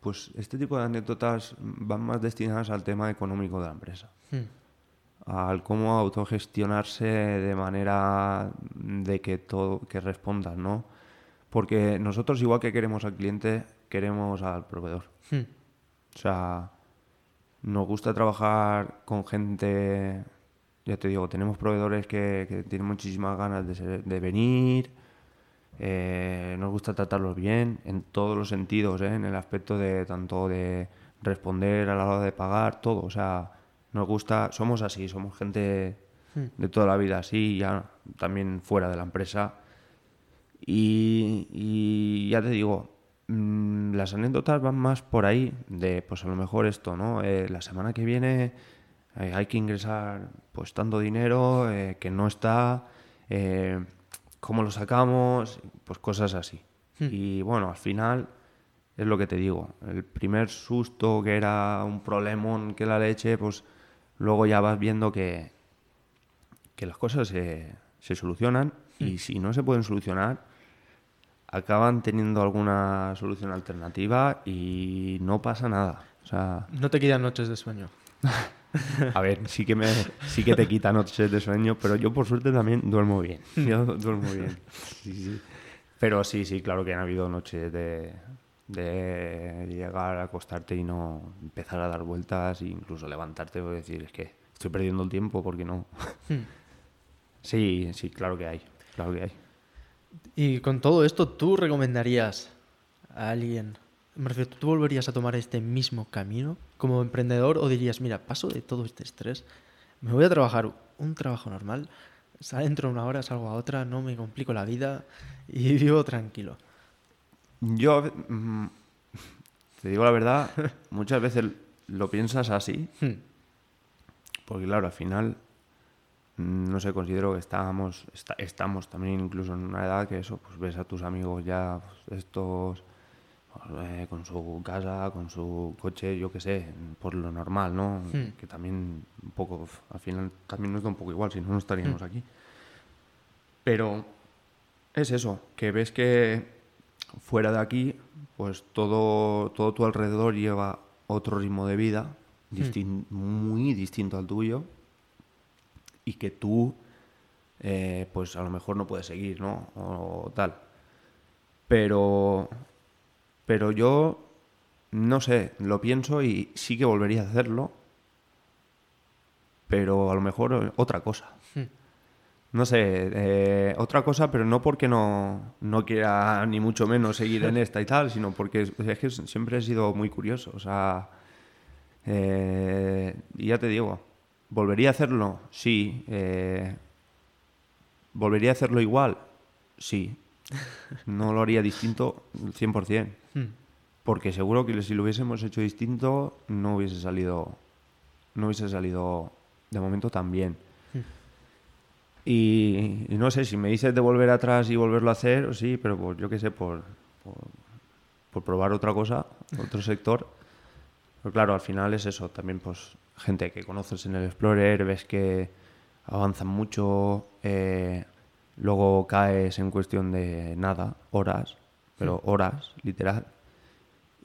pues este tipo de anécdotas van más destinadas al tema económico de la empresa. Hmm. Al cómo autogestionarse de manera de que todo que respondas, ¿no? Porque nosotros igual que queremos al cliente, queremos al proveedor. Hmm. O sea, nos gusta trabajar con gente, ya te digo, tenemos proveedores que, tienen muchísimas ganas de, de venir, eh, nos gusta tratarlos bien en todos los sentidos, ¿eh? en el aspecto de tanto de responder a la hora de pagar, todo. O sea, nos gusta, somos así, somos gente hmm. de toda la vida así, ya también fuera de la empresa. Y, ya te digo, mm, las anécdotas van más por ahí, de pues a lo mejor esto, ¿no? Eh, la semana que viene hay que ingresar pues tanto dinero que no está ¿Cómo lo sacamos? Pues cosas así. Hmm. Y bueno, al final es lo que te digo. El primer susto que era un problemón que la leche, pues luego ya vas viendo que, que las cosas se, se solucionan y si no se pueden solucionar, acaban teniendo alguna solución alternativa y no pasa nada. O sea, No te quedan noches de sueño. a ver, sí que me sí que te quita noches de sueño, pero yo por suerte también duermo bien. Yo duermo bien. Sí, sí. Pero sí, sí, claro que han habido noches de, de llegar a acostarte y no empezar a dar vueltas e incluso levantarte y decir, es que estoy perdiendo el tiempo porque no. Hmm. Sí, sí, claro que hay. Claro que hay. Y con todo esto, ¿tú recomendarías a alguien, me refiero, ¿tú volverías a tomar este mismo camino como emprendedor o dirías, mira, paso de todo este estrés, me voy a trabajar un trabajo normal, sal- entro una hora, salgo a otra, no me complico la vida y vivo tranquilo? Yo, mm, te digo la verdad, muchas veces lo piensas así, Hmm. porque claro, al final, mm, no sé, considero que estábamos, esta- estamos también incluso en una edad que eso, pues ves a tus amigos ya, pues, estos, eh, con su casa, con su coche, yo qué sé, por lo normal, ¿no? Hmm. Que también un poco, al final también nos da un poco igual, si no, no estaríamos aquí. Pero es eso, que ves que fuera de aquí, pues todo, todo tu alrededor lleva otro ritmo de vida, distin- muy distinto al tuyo, y que tú, eh, pues a lo mejor no puedes seguir, ¿no? O tal. Pero, pero yo, no sé, lo pienso y sí que volvería a hacerlo, pero a lo mejor otra cosa. Hmm. No sé, eh, otra cosa, pero no porque no, no quiera ni mucho menos seguir en esta y tal, sino porque es, es que siempre he sido muy curioso. O sea, eh, y ya te digo, ¿volvería a hacerlo? Sí. eh, ¿Volvería a hacerlo igual? Sí. No lo haría distinto 100%. Hmm. Porque seguro que si lo hubiésemos hecho distinto, no hubiese salido. No hubiese salido de momento tan bien. Y, y no sé, si me dices de volver atrás y volverlo a hacer, sí, pero pues yo qué sé, por, por, por probar otra cosa, otro sector. Pero claro, al final es eso, también pues gente que conoces en el Explorer, ves que avanzan mucho, eh, luego caes en cuestión de nada, horas, pero horas, literal.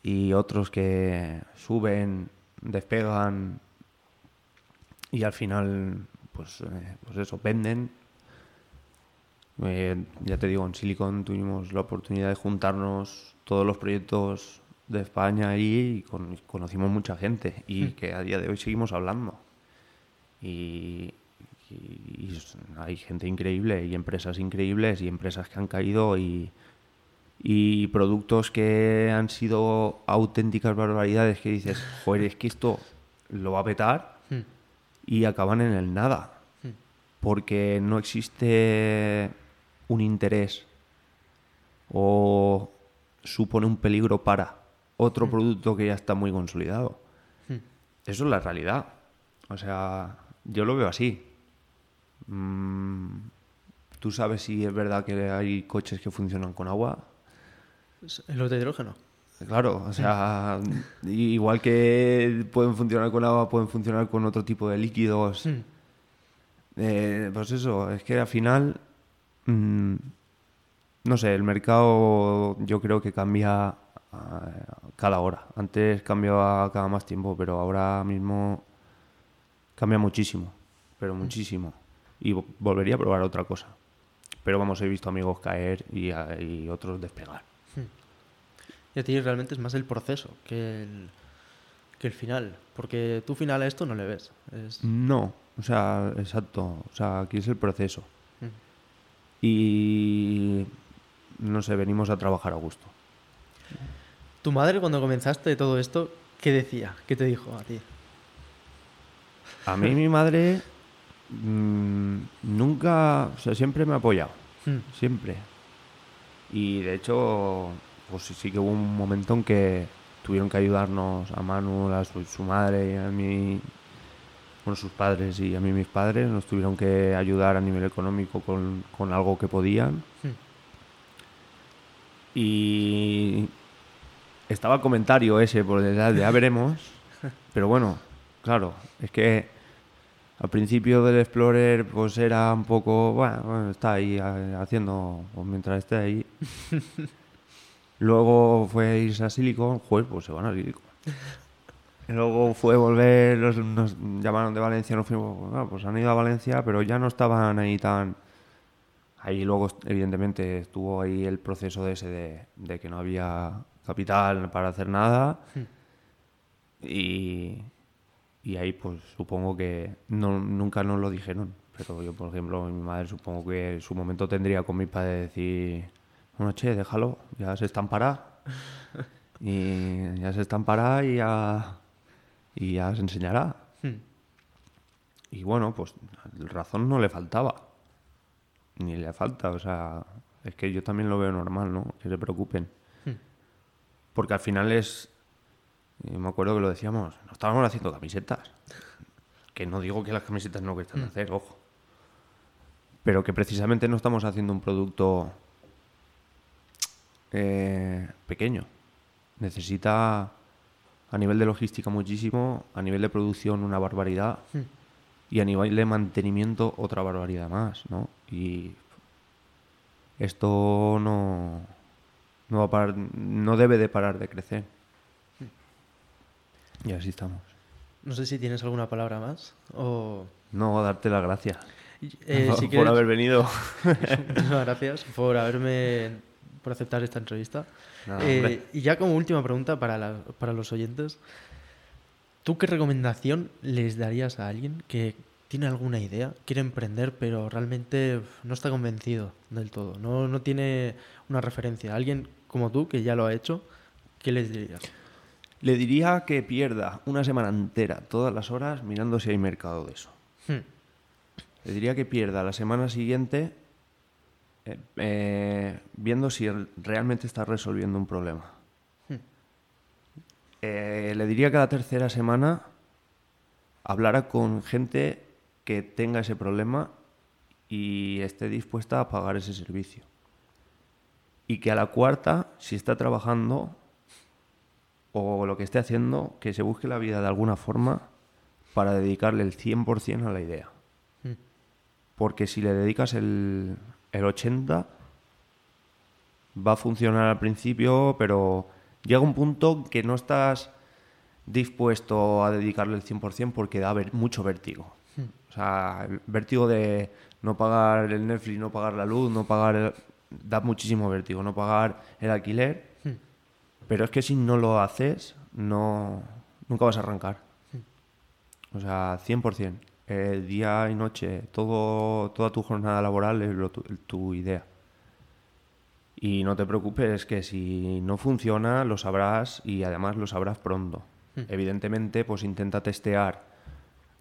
Y otros que suben, despegan y al final, pues, eh, pues eso, venden. Eh, ya te digo, en Silicon tuvimos la oportunidad de juntarnos todos los proyectos de España ahí y con- conocimos mucha gente y que a día de hoy seguimos hablando. Y, y- hay gente increíble y empresas increíbles y empresas que han caído y, y productos que han sido auténticas barbaridades que dices, joder, es que esto lo va a petar Hmm. y acaban en el nada. Porque no existe un interés o supone un peligro para otro producto que ya está muy consolidado. Hmm. Eso es la realidad. O sea, yo lo veo así. Mm, ¿Tú sabes si es verdad que hay coches que funcionan con agua? Los de hidrógeno. Claro, o sea, igual que pueden funcionar con agua, pueden funcionar con otro tipo de líquidos. Hmm. Eh, pues eso, es que al final, mm, no sé, el mercado yo creo que cambia eh, cada hora. Antes cambiaba cada más tiempo, pero ahora mismo cambia muchísimo, pero muchísimo. Y vo- volvería a probar otra cosa. Pero vamos, he visto amigos caer y, a- y otros despegar. Y a ti realmente es más el proceso que el, que el final. Porque tú final a esto no le ves. Es... No, o sea, exacto. O sea, aquí es el proceso. Mm. Y no sé, venimos a trabajar a gusto. Tu madre cuando comenzaste todo esto, ¿qué decía? ¿Qué te dijo a ti? A mí mi madre mm, nunca, o sea, siempre me ha apoyado, Hmm. siempre. Y de hecho, pues sí, que hubo un momento en que tuvieron que ayudarnos a Manu, a su, su madre y a mí bueno, sus padres y a mí mis padres nos tuvieron que ayudar a nivel económico con, con algo que podían. Hmm. Y estaba el comentario ese por detrás de ya veremos, pero bueno, claro, es que al principio del Explorer pues era un poco, bueno, bueno, está ahí eh, haciendo, pues, mientras esté ahí. Luego fue irse a Silicon, joder, pues se van a Silicon. Luego fue volver, los- nos llamaron de Valencia, nos fuimos, bueno, pues han ido a Valencia, pero ya no estaban ahí tan... Ahí luego, evidentemente, estuvo ahí el proceso de ese de, de que no había capital para hacer nada. Y, y ahí, pues supongo que no, nunca nos lo dijeron. Pero yo, por ejemplo, mi madre supongo que en su momento tendría con mi padre de decir, bueno, che, déjalo, ya se están para. Y ya se están para y ya, y ya se enseñará. Hmm. Y bueno, pues razón no le faltaba. Ni le falta, o sea, es que yo también lo veo normal, ¿no? Que se preocupen. Porque al final es. Yo me acuerdo que lo decíamos, estábamos haciendo camisetas. Que no digo que las camisetas no cuestan hacer, ojo. Pero que precisamente no estamos haciendo un producto eh, pequeño. Necesita a nivel de logística muchísimo, a nivel de producción una barbaridad y a nivel de mantenimiento otra barbaridad más, ¿no? Y esto no, no va a parar, no debe de parar de crecer. Y así estamos. No sé si tienes alguna palabra más o... No, darte las gracias Eh, por, si por quieres- haber venido. Muchísimas gracias por haberme por aceptar esta entrevista. Eh, y ya como última pregunta para, la- para los oyentes, ¿tú qué recomendación les darías a alguien que tiene alguna idea, quiere emprender, pero realmente no está convencido del todo? No, no tiene una referencia. Alguien como tú, que ya lo ha hecho, ¿qué les dirías? Le diría que pierda una semana entera, todas las horas, mirando si hay mercado de eso. Hmm. Le diría que pierda la semana siguiente eh, eh, viendo si realmente está resolviendo un problema. Hmm. Eh, le diría que la tercera semana hablara con gente que tenga ese problema y esté dispuesta a pagar ese servicio. Y que a la cuarta, si está trabajando o lo que esté haciendo, que se busque la vida de alguna forma para dedicarle el 100% a la idea. Hmm. Porque si le dedicas el, el 80, va a funcionar al principio, pero llega un punto que no estás dispuesto a dedicarle el 100% porque da ver- mucho vértigo. O sea, el vértigo de no pagar el Netflix, no pagar la luz, no pagar... el- da muchísimo vértigo, no pagar el alquiler. Pero es que si no lo haces, no, nunca vas a arrancar. O sea, 100%. Eh, día y noche, todo, toda tu jornada laboral es lo tu, tu idea. Y no te preocupes, que si no funciona, lo sabrás y además lo sabrás pronto. Evidentemente, pues intenta testear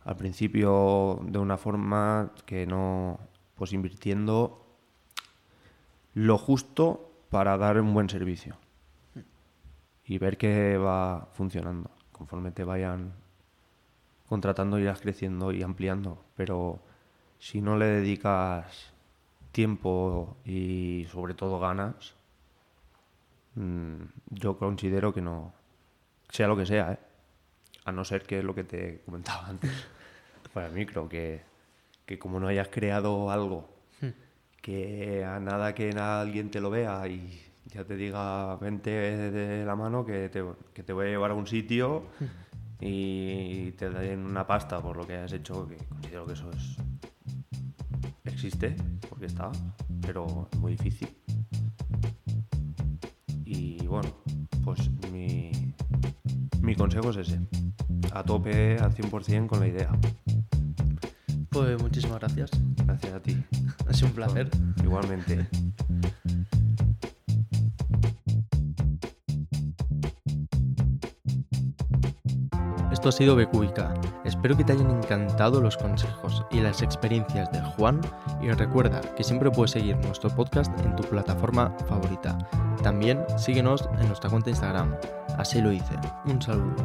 al principio de una forma que no, pues invirtiendo lo justo para dar un buen servicio y ver que va funcionando. Conforme te vayan contratando irás creciendo y ampliando, pero si no le dedicas tiempo y sobre todo ganas, mm, yo considero que no, sea lo que sea, ¿eh? a no ser que es lo que te comentaba antes, para el micro, que, que como no hayas creado algo que a nada que alguien te lo vea y ya te diga vente de la mano que te, que te voy a llevar a un sitio y te den una pasta por lo que has hecho, que considero que eso es existe, porque está, pero es muy difícil. Y bueno, pues mi, mi consejo es ese, a tope al 100% con la idea. Pues muchísimas gracias. Gracias a ti. Ha sido un placer. Igualmente. Esto ha sido Becúbica. Espero que te hayan encantado los consejos y las experiencias de Juan y recuerda que siempre puedes seguir nuestro podcast en tu plataforma favorita. También síguenos en nuestra cuenta de Instagram. Así lo hice. Un saludo.